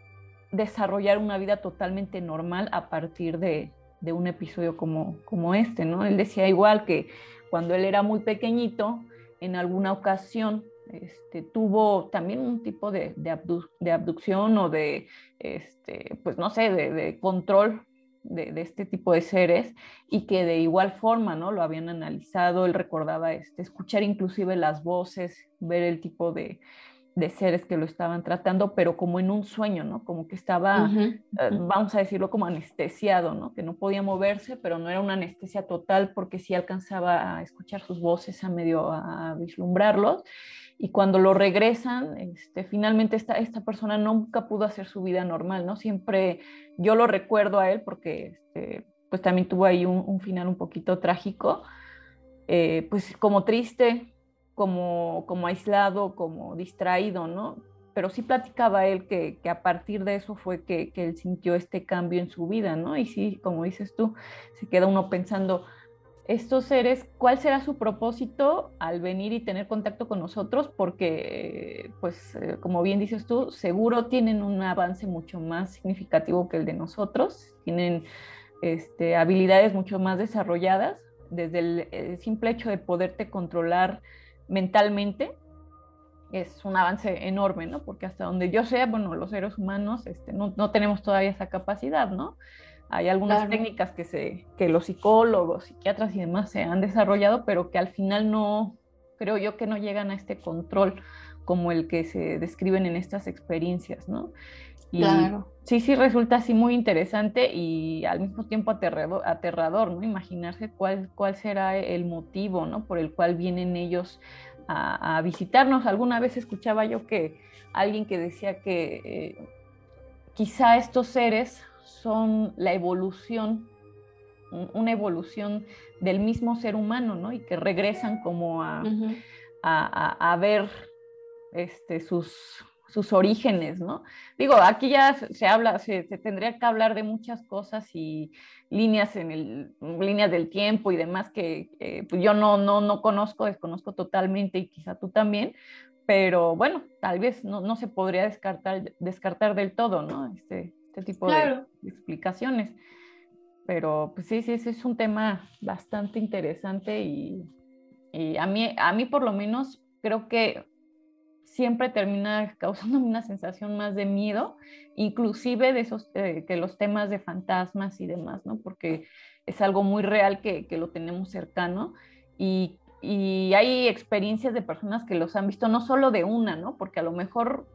desarrollar una vida totalmente normal a partir de, un episodio como, como este, ¿no? Él decía igual que cuando él era muy pequeñito, en alguna ocasión este, tuvo también un tipo de, de, abducción o de, este, pues no sé, de, control de, este tipo de seres y que de igual forma, ¿no? Lo habían analizado, él recordaba este, escuchar inclusive las voces, ver el tipo de, seres que lo estaban tratando, pero como en un sueño, ¿no? Como que estaba, eh, vamos a decirlo, como anestesiado, ¿no? Que no podía moverse, pero no era una anestesia total porque sí alcanzaba a escuchar sus voces, a medio a vislumbrarlos y cuando lo regresan, este, finalmente esta, esta persona nunca pudo hacer su vida normal, ¿no? Siempre yo lo recuerdo a él porque este, pues también tuvo ahí un, final un poquito trágico, eh, pues como triste, como, como aislado, como distraído, ¿no? Pero sí platicaba él que, que a partir de eso fue que, que, él sintió este cambio en su vida, ¿no? Y sí, como dices tú, se queda uno pensando, estos seres, cuál será su propósito al venir y tener contacto con nosotros, porque, pues, eh, como bien dices tú, seguro tienen un avance mucho más significativo que el de nosotros, tienen este, habilidades mucho más desarrolladas, desde el, simple hecho de poderte controlar mentalmente, es un avance enorme, ¿no? Porque hasta donde yo sea, bueno, los seres humanos este, no, no tenemos todavía esa capacidad, ¿no? Hay algunas técnicas que, se, que los psicólogos, psiquiatras y demás se han desarrollado, pero que al final no, creo yo que no llegan a este control como el que se describen en estas experiencias, ¿no? Y claro. sí, sí resulta así muy interesante y al mismo tiempo aterrador, aterrador ¿no? Imaginarse cuál, cuál será el motivo, ¿no? Por el cual vienen ellos a, visitarnos. Alguna vez escuchaba yo que alguien que decía que eh, quizá estos seres son la evolución, una evolución del mismo ser humano, ¿no? Y que regresan como a, a, ver este, sus, sus orígenes, ¿no? Digo, aquí ya se habla, se, tendría que hablar de muchas cosas y líneas en el, líneas del tiempo y demás que pues yo no, no, no conozco, desconozco totalmente y quizá tú también, pero bueno, tal vez no, no se podría descartar, descartar del todo, ¿no? Este, este tipo de, explicaciones. Pero pues sí, sí, sí, es un tema bastante interesante y, a, mí, a mí por lo menos creo que siempre termina [LAUGHS] causándome una sensación más de miedo, inclusive de esos, eh, que los temas de fantasmas y demás, ¿no? Porque es algo muy real que, que lo tenemos cercano y, y, hay experiencias de personas que los han visto, no solo de una, ¿no? Porque a lo mejor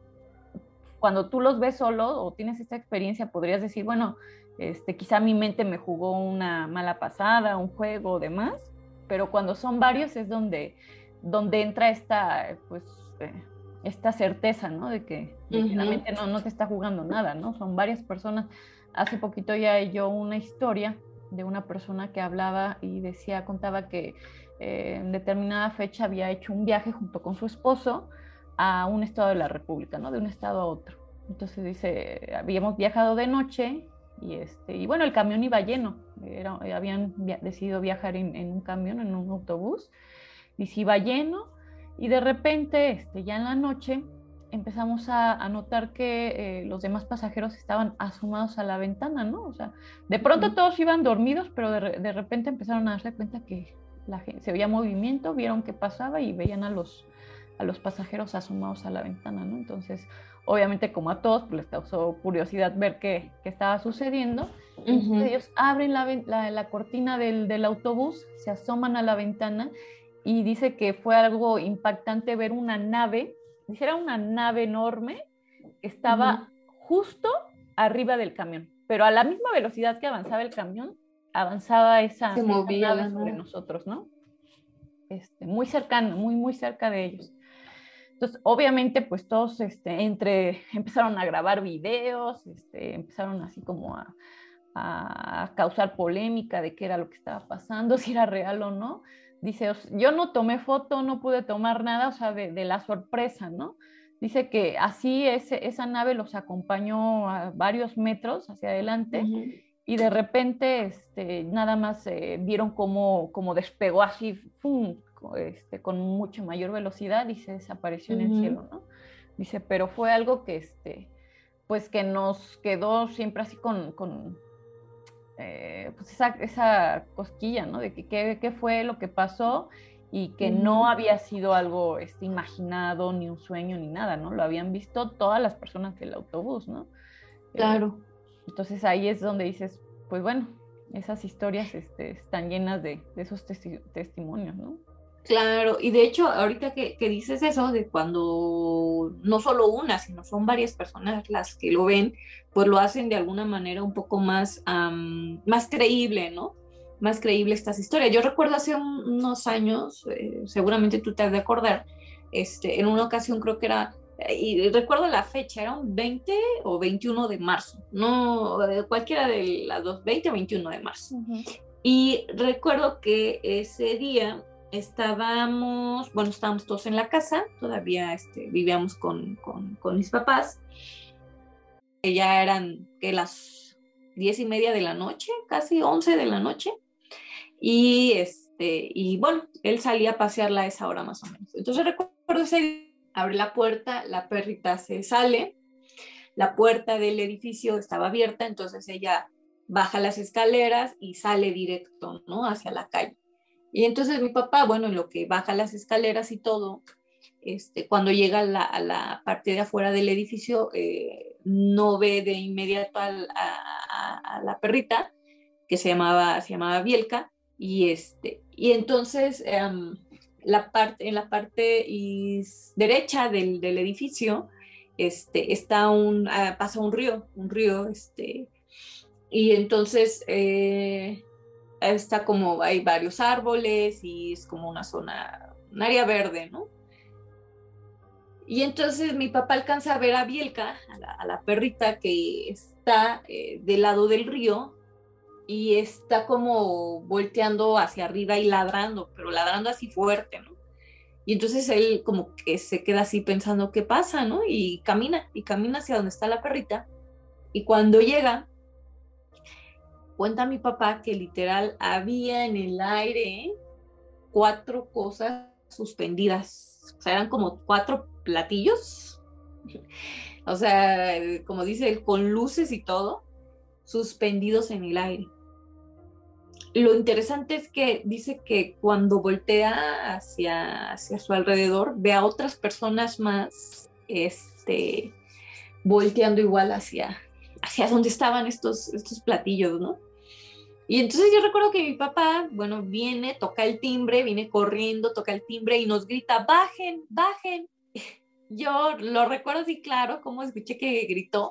cuando tú los ves solo o tienes esta experiencia, podrías decir, bueno, este, quizá mi mente me jugó una mala pasada, un juego o demás, pero cuando son varios es donde, donde entra esta, pues, eh, esta certeza, ¿no? De que, no, no te está jugando nada, ¿no? Son varias personas. Hace poquito ya yo una historia de una persona que hablaba y decía, contaba que eh, en determinada fecha había hecho un viaje junto con su esposo a un estado de la República, ¿no? De un estado a otro. Entonces dice, habíamos viajado de noche y, este, y bueno, el camión iba lleno, Era, habían decidido viajar en, un camión, en un autobús, y se iba lleno y de repente, este, ya en la noche, empezamos a, notar que eh, los demás pasajeros estaban asomados a la ventana, ¿no? O sea, de pronto todos iban dormidos, pero de, de repente empezaron a darse cuenta que la gente, se veía movimiento, vieron qué pasaba y veían a los a los pasajeros asomados a la ventana, ¿no? Entonces, obviamente como a todos, pues les causó curiosidad ver qué, qué estaba sucediendo. Ellos abren la, la, cortina del, del, autobús, se asoman a la ventana y dice que fue algo impactante ver una nave, dice era una nave enorme, estaba justo arriba del camión, pero a la misma velocidad que avanzaba el camión, avanzaba esa, se movía nave sobre nosotros, ¿no? Este, muy cercano, muy, muy cerca de ellos. Entonces, obviamente, pues todos este, entre, empezaron a grabar videos, este, empezaron así como a, a, causar polémica de qué era lo que estaba pasando, [LAUGHS] si era real o no. Dice, yo no tomé foto, no pude tomar nada, o sea, de, de la sorpresa, ¿no? Dice que así ese, esa nave los acompañó a varios metros hacia adelante y de repente este, nada más eh, vieron cómo, cómo despegó así, ¡fum! Este, con mucha mayor velocidad y se desapareció en el cielo, ¿no? Dice, pero fue algo que, este, pues que nos quedó siempre así con, con eh, pues esa, esa, cosquilla, ¿no? De que qué fue lo que pasó y que no había sido algo este, imaginado, ni un sueño, ni nada, ¿no? Lo habían visto todas las personas del autobús, ¿no? Claro. entonces ahí es donde dices, pues bueno, esas historias este, están llenas de, de esos testimonios, ¿no? Claro, y de hecho, ahorita que, dices eso, de cuando no solo una, sino son varias personas las que lo ven, pues lo hacen de alguna manera un poco más, más creíble, ¿no? Más creíble estas historias. Yo recuerdo hace unos años, eh, seguramente tú te has de acordar, este, en una ocasión creo que era, y recuerdo la fecha, era un 20 o 21 de marzo, no, cualquiera de las dos, 20 o 21 de marzo. Y recuerdo que ese día estábamos, bueno, estábamos todos en la casa, todavía este, vivíamos con, con, mis papás, que ya eran que las diez y media de la noche, casi once de la noche, y este, y bueno, él salía a pasearla a esa hora más o menos. Entonces recuerdo ese abre la puerta, la perrita se sale, la puerta del edificio estaba abierta, entonces ella baja las escaleras y sale directo, ¿no? Hacia la calle. Y entonces mi papá, bueno, en lo que baja las escaleras y todo, este, cuando llega a la, parte de afuera del edificio, eh, no ve de inmediato a, la perrita, que se llamaba, se llamaba Bielka, y, este, y entonces em, la parte, en la parte derecha del, edificio este, ah, pasa un río, un río, este, y entonces eh, está como hay varios árboles y es como una zona, un área verde, ¿no? Y entonces mi papá alcanza a ver a Bielka, a la, perrita que está eh, del lado del río y está como volteando hacia arriba y ladrando, pero ladrando así fuerte, ¿no? Y entonces él como que se queda así pensando qué pasa, ¿no? Y camina, y camina hacia donde está la perrita. Y cuando llega, cuenta mi papá que literal había en el aire cuatro cosas suspendidas. O sea, eran como cuatro platillos. [LAUGHS] O sea, como dice él, con luces y todo, suspendidos en el aire. Lo interesante es que dice que cuando voltea hacia, hacia su alrededor, ve a otras personas más este, volteando igual hacia, hacia donde estaban estos, estos platillos, ¿no? Y entonces yo recuerdo que mi papá, bueno, viene, toca el timbre, viene corriendo, toca el timbre y nos grita, bajen, bajen. [LAUGHS] Yo lo recuerdo así claro, como escuché que gritó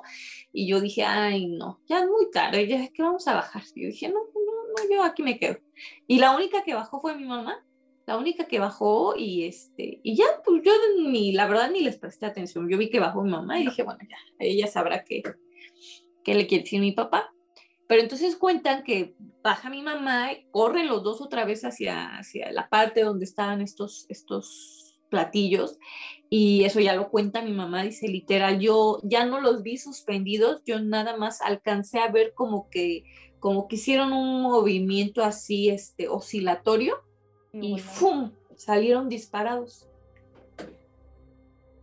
y yo dije, ay, no, ya es muy tarde, ya es que vamos a bajar. Y yo dije, no, no, no, yo aquí me quedo. Y la única que bajó fue mi mamá, la única que bajó y este, y ya, pues yo ni, la verdad ni les presté atención. Yo vi que bajó mi mamá y dije, bueno, ya, ella sabrá qué, qué le quiere decir mi papá. Pero entonces cuentan que baja mi mamá, corren los dos otra vez hacia, hacia la parte donde estaban estos, estos platillos y eso ya lo cuenta mi mamá, dice literal, yo ya no los vi suspendidos, yo nada más alcancé a ver como que, como que hicieron un movimiento así, este, oscilatorio y ¡fum! salieron disparados.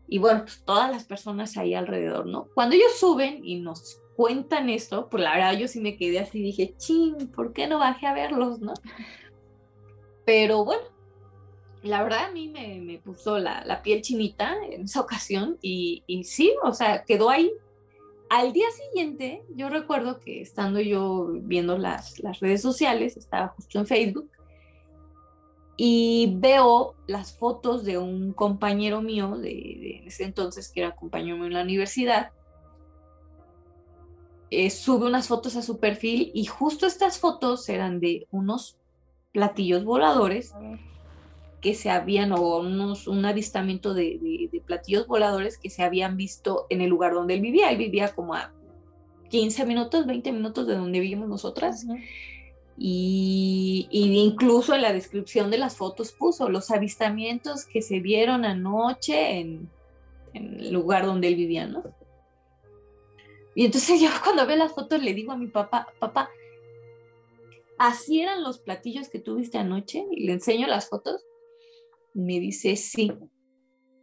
Y bueno, pues todas las personas ahí alrededor, ¿no? Cuando ellos suben y nos cuentan esto, pues la verdad yo sí me quedé así, dije, ching, ¿por qué no bajé a verlos, no? Pero bueno, la verdad a mí me, puso la, piel chinita en esa ocasión y, y, sí, o sea, quedó ahí. Al día siguiente, yo recuerdo que estando yo viendo las, las redes sociales, estaba justo en Facebook, y veo las fotos de un compañero mío de, en ese entonces que era compañero mío en la universidad eh, sube unas fotos a su perfil y justo estas fotos eran de unos platillos voladores que se habían, o unos, un avistamiento de, platillos voladores que se habían visto en el lugar donde él vivía. Él vivía como a 15 minutos, 20 minutos de donde vivimos nosotras. y, incluso en la descripción de las fotos puso los avistamientos que se vieron anoche en, en el lugar donde él vivía, ¿no? Y entonces [LAUGHS] yo cuando veo las fotos le digo a mi papá, papá, ¿así eran los platillos que tuviste anoche? Y le enseño las fotos. Me dice, sí,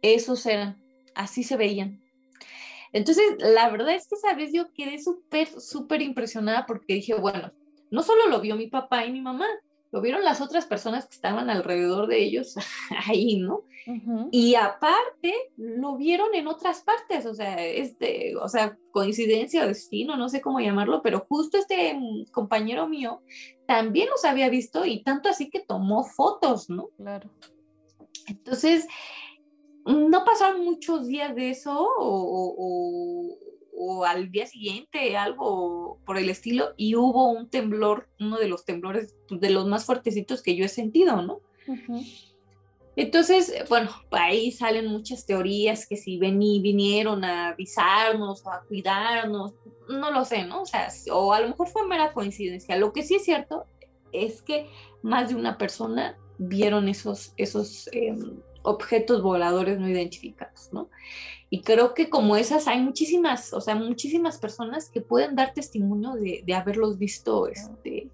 esos eran, así se veían. Entonces, la verdad es que esa vez yo quedé súper, súper impresionada porque dije, bueno, no solo lo vio mi papá y mi mamá, lo vieron las otras personas que estaban alrededor de ellos [LAUGHS] ahí, ¿no? Y aparte, lo vieron en otras partes, o sea, este, o sea, coincidencia o destino, no sé cómo llamarlo, pero justo este mm, compañero mío también los había visto y tanto así que tomó fotos, ¿no? Claro. Entonces, no pasaron muchos días de eso o, o al día siguiente, algo por el estilo, y hubo un temblor, uno de los temblores de los más fuertecitos que yo he sentido, ¿no? Entonces, bueno, ahí salen muchas teorías que si vení, vinieron a avisarnos o a cuidarnos, no lo sé, ¿no? O sea, o a lo mejor fue mera coincidencia. Lo que sí es cierto es que más de una persona vieron esos, esos em, objetos voladores no identificados, ¿no? Y creo que como esas hay muchísimas, o sea, muchísimas personas que pueden dar testimonio de, haberlos visto este,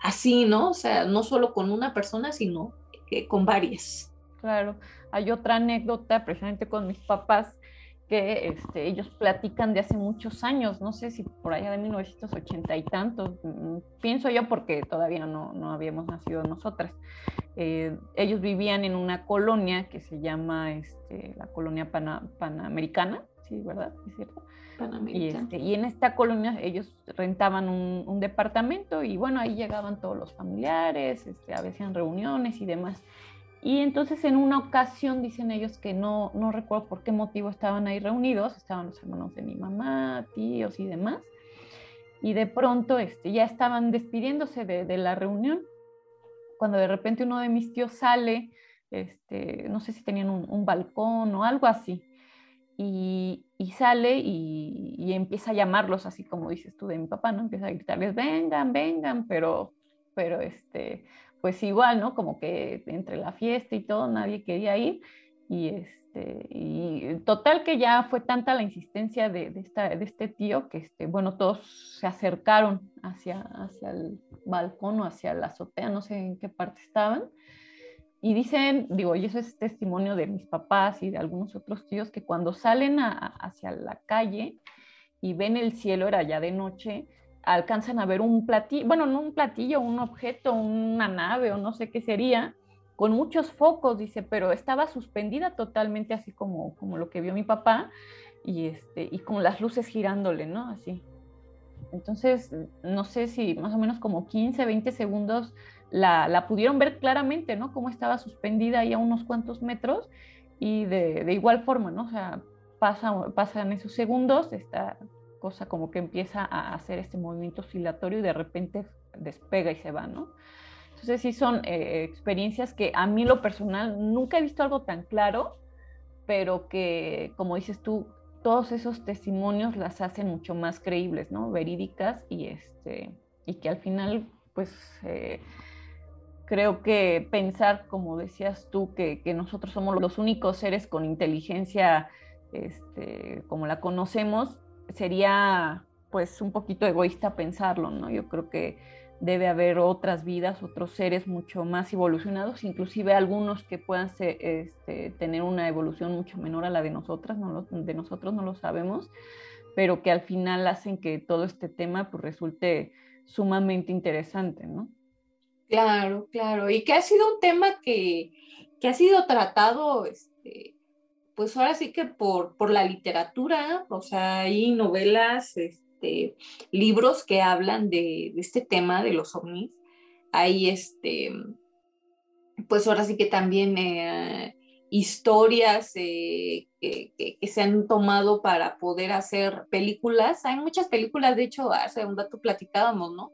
así, ¿no? O sea, no solo con una persona, sino con varias. Claro, hay otra anécdota precisamente con mis papás que este, ellos platican de hace muchos años, no sé si por allá de 1980 y tantos, mm, pienso yo porque todavía no, no habíamos nacido nosotras. Eh, ellos vivían en una colonia que se llama este, la colonia panamericana, sí, ¿verdad? ¿Es cierto? Y, este, y, en esta colonia ellos rentaban un, un, departamento y bueno, ahí llegaban todos los familiares, este, a veces reuniones y demás. Y entonces en una ocasión dicen ellos que no, no recuerdo por qué motivo estaban ahí reunidos, estaban los hermanos de mi mamá, tíos y demás, y de pronto este, ya estaban despidiéndose de, de la reunión, cuando de repente uno de mis tíos sale, este, no sé si tenían un, balcón o algo así, y, y sale y, y, empieza a llamarlos, así como dices tú de mi papá, ¿no? Empieza a gritarles, vengan, vengan, pero, pero este, pues igual, ¿no? Como que entre la fiesta y todo, nadie quería ir. Y, este, y total que ya fue tanta la insistencia de, de, esta, de este tío que, este, bueno, todos se acercaron hacia, hacia el balcón o hacia la azotea, no sé en qué parte estaban. Y dicen, digo, y eso es testimonio de mis papás y de algunos otros tíos, que cuando salen hacia la calle y ven el cielo, era ya de noche, alcanzan a ver un platillo, bueno, no un platillo, un objeto, una nave o no sé qué sería, con muchos focos, dice, pero estaba suspendida totalmente así como, como lo que vio mi papá y, este, y con las luces girándole, ¿no? Así. Entonces, no sé si más o menos como 15, 20 segundos la, la pudieron ver claramente, ¿no? Cómo estaba suspendida ahí a unos cuantos metros y de, de igual forma, ¿no? O sea, pasa, pasan esos segundos, está cosa como que empieza a hacer este movimiento oscilatorio y de repente despega y se va, ¿no? Entonces sí son eh, experiencias que a mí lo personal nunca he visto algo tan claro, pero que, como dices tú, todos esos testimonios las hacen mucho más creíbles, ¿no? Verídicas y, este, y que al final, pues, eh, creo que pensar, como decías tú, que, que, nosotros somos los únicos seres con inteligencia este, como la conocemos, sería pues un poquito egoísta pensarlo, ¿no? Yo creo que debe haber otras vidas, otros seres mucho más evolucionados, inclusive algunos que puedan este, tener una evolución mucho menor a la de nosotras, no lo, de nosotros no lo sabemos, pero que al final hacen que todo este tema pues resulte sumamente interesante, ¿no? Claro, claro, y que ha sido un tema que, que ha sido tratado, este, pues ahora sí que por, por la literatura, o sea, hay novelas, este, libros que hablan de, este tema de los ovnis. Hay este, pues ahora sí que también eh, historias eh, que, se han tomado para poder hacer películas. Hay muchas películas, de hecho, hace un dato platicábamos, ¿no?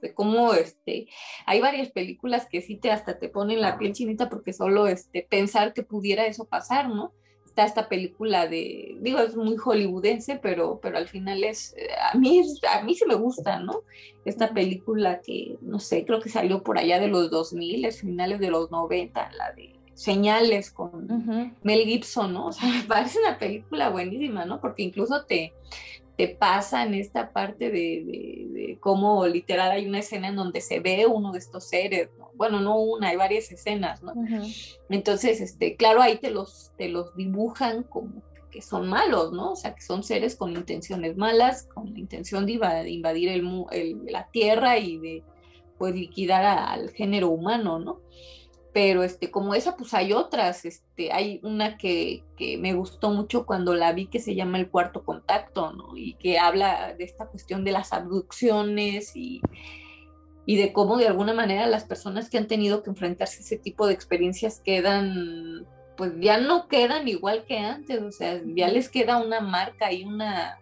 De cómo este, hay varias películas que sí te hasta te ponen la piel chinita porque solo este, pensar que pudiera eso pasar, ¿no? Está esta película de, digo, es muy hollywoodense, pero, pero al final es, a mí, a mí sí me gusta, ¿no? Esta película que, no sé, creo que salió por allá de los 2000, finales de los 90, la de señales con Mel Gibson, ¿no? O sea, [LAUGHS] me parece una película buenísima, ¿no? Porque incluso te, te pasa en esta parte de, cómo literal hay una escena en donde se ve uno de estos seres, ¿no? Bueno, no una, hay varias escenas, ¿no? Entonces, este, claro, ahí te los, te los dibujan como que son malos, ¿no? O sea, que son seres con intenciones malas, con la intención de invadir el, la tierra y de, pues, liquidar al género humano, ¿no? Pero este, como esa, pues hay otras, este, hay una que, que, me gustó mucho cuando la vi que se llama El Cuarto Contacto, ¿no? Y que habla de esta cuestión de las abducciones y, y de cómo de alguna manera las personas que han tenido que enfrentarse a ese tipo de experiencias quedan, pues ya no quedan igual que antes, o sea, ya les queda una marca y una,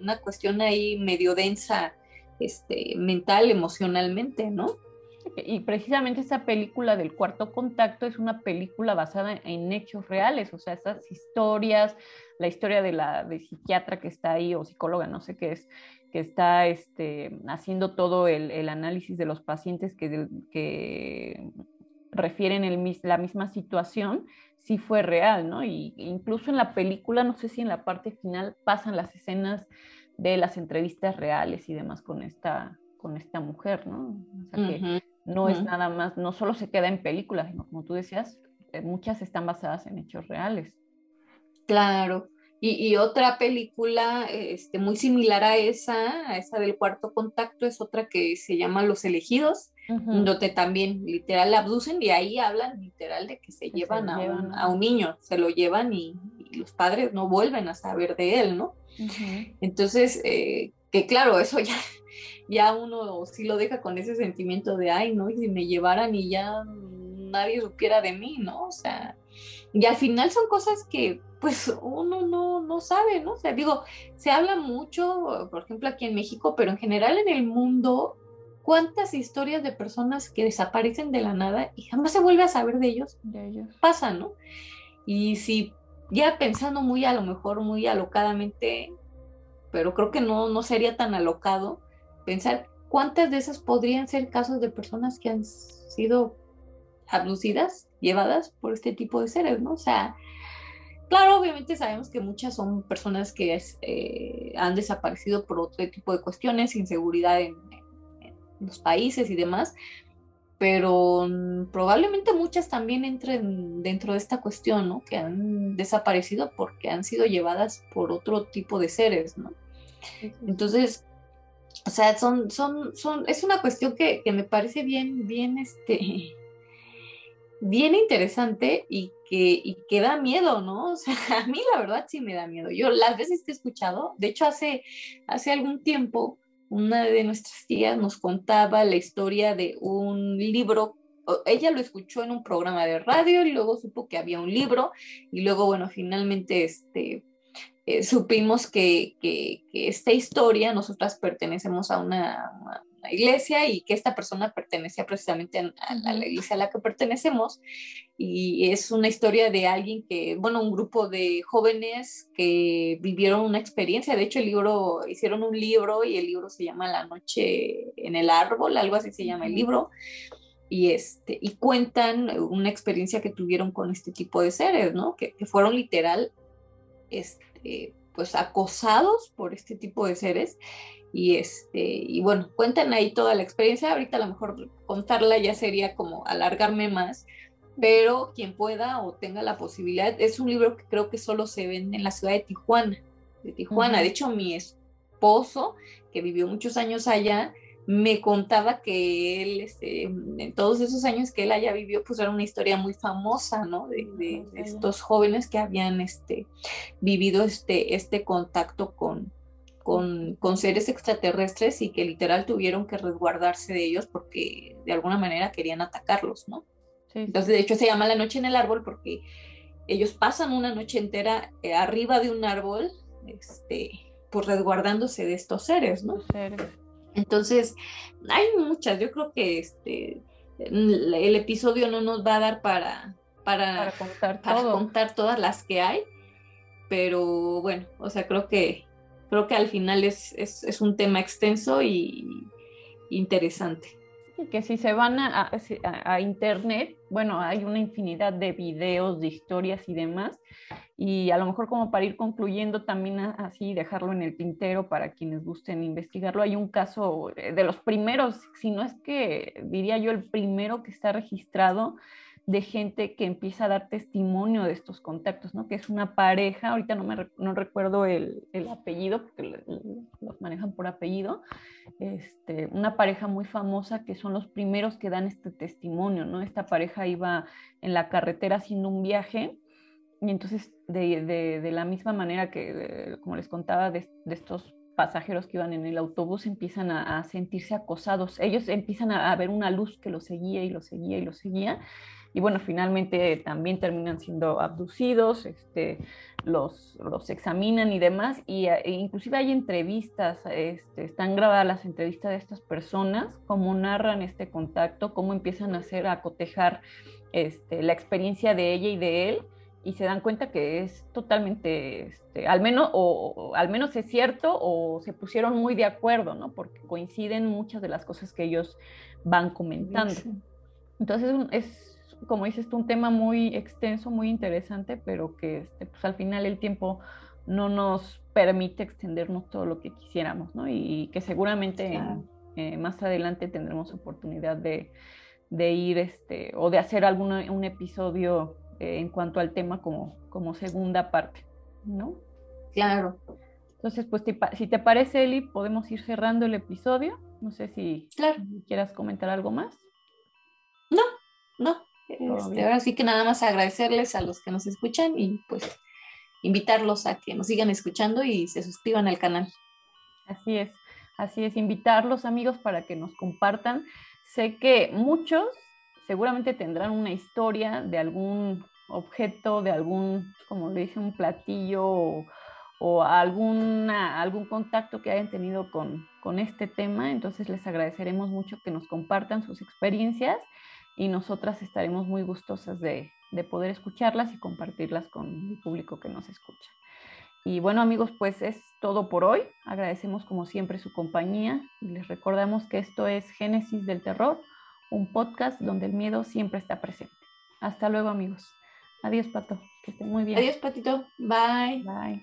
una cuestión ahí medio densa, este, mental, emocionalmente, ¿no? Y precisamente esa película del cuarto contacto es una película basada en hechos reales, o sea, esas historias, la historia de la de psiquiatra que está ahí o psicóloga, no sé qué es, que está este, haciendo todo el, análisis de los pacientes que, que refieren el, la misma situación, sí fue real, ¿no? Y incluso en la película, no sé si en la parte final pasan las escenas de las entrevistas reales y demás con esta, con esta mujer, ¿no? O sea, no es nada más, no solo se queda en películas, sino como tú decías, eh, muchas están basadas en hechos reales. Claro. Y, otra película este, muy similar a esa, a esa del cuarto contacto, es otra que se llama Los elegidos, donde también literal abducen y ahí hablan literal de que se llevan, a, un, niño, se lo llevan y, los padres no vuelven a saber de él, ¿no? Entonces, eh, que claro, eso ya [LAUGHS] ya uno sí lo deja con ese sentimiento de, ay, ¿no? Y si me llevaran y ya nadie supiera de mí, ¿no? O sea, y al final son cosas que pues uno no, no sabe, ¿no? O sea, digo, se habla mucho, por ejemplo, aquí en México, pero en general en el mundo, ¿cuántas historias de personas que desaparecen de la nada y jamás se vuelve a saber de ellos? De ellos. Pasa, ¿no? Y si ya pensando muy a lo mejor, muy alocadamente, pero creo que no, no sería tan alocado, pensar cuántas de esas podrían ser casos de personas que han sido abducidas, llevadas por este tipo de seres, ¿no? O sea, claro, obviamente sabemos que muchas son personas que eh, han desaparecido por otro tipo de cuestiones, inseguridad en, los países y demás, pero probablemente muchas también entren dentro de esta cuestión, ¿no? Que han desaparecido porque han sido llevadas por otro tipo de seres, ¿no? Entonces, o sea, son, son, son, es una cuestión que, me parece bien, bien, este, [LAUGHS] bien interesante y que, que da miedo, ¿no? O sea, [LAUGHS] a mí la verdad sí me da miedo. Yo las veces que he escuchado, de hecho hace, hace algún tiempo, una de nuestras tías nos contaba la historia de un libro ella lo escuchó en un programa de radio y luego supo que había un libro y luego, bueno, finalmente este, eh, supimos que, esta historia, nosotras pertenecemos a una, iglesia y que esta persona pertenecía precisamente a, la iglesia a la que pertenecemos. Y es una historia de alguien que, bueno, un grupo de jóvenes que vivieron una experiencia. De hecho, el libro, hicieron un libro y el libro se llama La noche en el árbol, algo así se llama el libro. Y, este, y cuentan una experiencia que tuvieron con este tipo de seres, ¿no? Que, que fueron literal este, pues acosados por este tipo de seres. Y este y bueno cuentan ahí toda la experiencia. Ahorita a lo mejor contarla ya sería como alargarme más pero quien pueda o tenga la posibilidad es un libro que creo que solo se vende en la ciudad de Tijuana de Tijuana. De hecho mi esposo que vivió muchos años allá me contaba que él, este, en todos esos años que él haya vivido, pues era una historia muy famosa, ¿no? De, estos jóvenes que habían este, vivido este, este contacto con, con, con, seres extraterrestres y que literal tuvieron que resguardarse de ellos porque de alguna manera querían atacarlos, ¿no? Entonces, de hecho, se llama La Noche en el Árbol porque ellos pasan una noche entera eh, arriba de un árbol, este, pues resguardándose de estos seres, ¿no? Seres. Entonces, hay muchas, yo creo que este, el episodio no nos va a dar para, para, contar, todas las que hay, pero bueno, o sea, creo que, creo que al final es, es un tema extenso y interesante que si se van a, a, internet, bueno, hay una infinidad de videos, de historias y demás, y a lo mejor como para ir concluyendo también así, dejarlo en el tintero para quienes gusten investigarlo, hay un caso eh, de los primeros, si no es que diría yo el primero que está registrado de gente que empieza a dar testimonio de estos contactos, ¿no? Que es una pareja, ahorita no, me, no recuerdo el, el, apellido, porque los manejan por apellido, este, una pareja muy famosa que son los primeros que dan este testimonio, ¿no? Esta pareja iba en la carretera haciendo un viaje y entonces de, de, de la misma manera que, como les contaba, de, de estos pasajeros que iban en el autobús empiezan a, sentirse acosados. Ellos empiezan a, a, ver una luz que los seguía y los seguía y los seguía. Y bueno, finalmente también terminan siendo abducidos, este, los, los examinan y demás, y e inclusive hay entrevistas, este, están grabadas las entrevistas de estas personas, cómo narran este contacto, cómo empiezan a hacer, a cotejar este, la experiencia de ella y de él, y se dan cuenta que es totalmente, este, al menos, o, al menos es cierto, o se pusieron muy de acuerdo, ¿no? Porque coinciden muchas de las cosas que ellos van comentando. Entonces es como dices tú, un tema muy extenso, muy interesante, pero que este, pues, al final el tiempo no nos permite extendernos todo lo que quisiéramos, ¿no? Y, que seguramente eh, más adelante tendremos oportunidad de, ir este, o de hacer algún un episodio eh, en cuanto al tema como, como segunda parte, ¿no? Claro. Entonces, pues si te parece, Eli, podemos ir cerrando el episodio. No sé si quieras comentar algo más. No, no, este, ahora sí que nada más agradecerles a los que nos escuchan y pues invitarlos a que nos sigan escuchando y se suscriban al canal. Así es, así es, invitarlos amigos para que nos compartan. Sé que muchos seguramente tendrán una historia de algún objeto, de algún, como le dije, un platillo o, o algún contacto que hayan tenido con, con este tema. Entonces les agradeceremos mucho que nos compartan sus experiencias y nosotras estaremos muy gustosas de, poder escucharlas y compartirlas con el público que nos escucha. Y bueno amigos, pues es todo por hoy. Agradecemos como siempre su compañía y les recordamos que esto es Génesis del Terror, un podcast donde el miedo siempre está presente. Hasta luego amigos. Adiós Pato, que estén muy bien. Adiós Patito. Bye. Bye.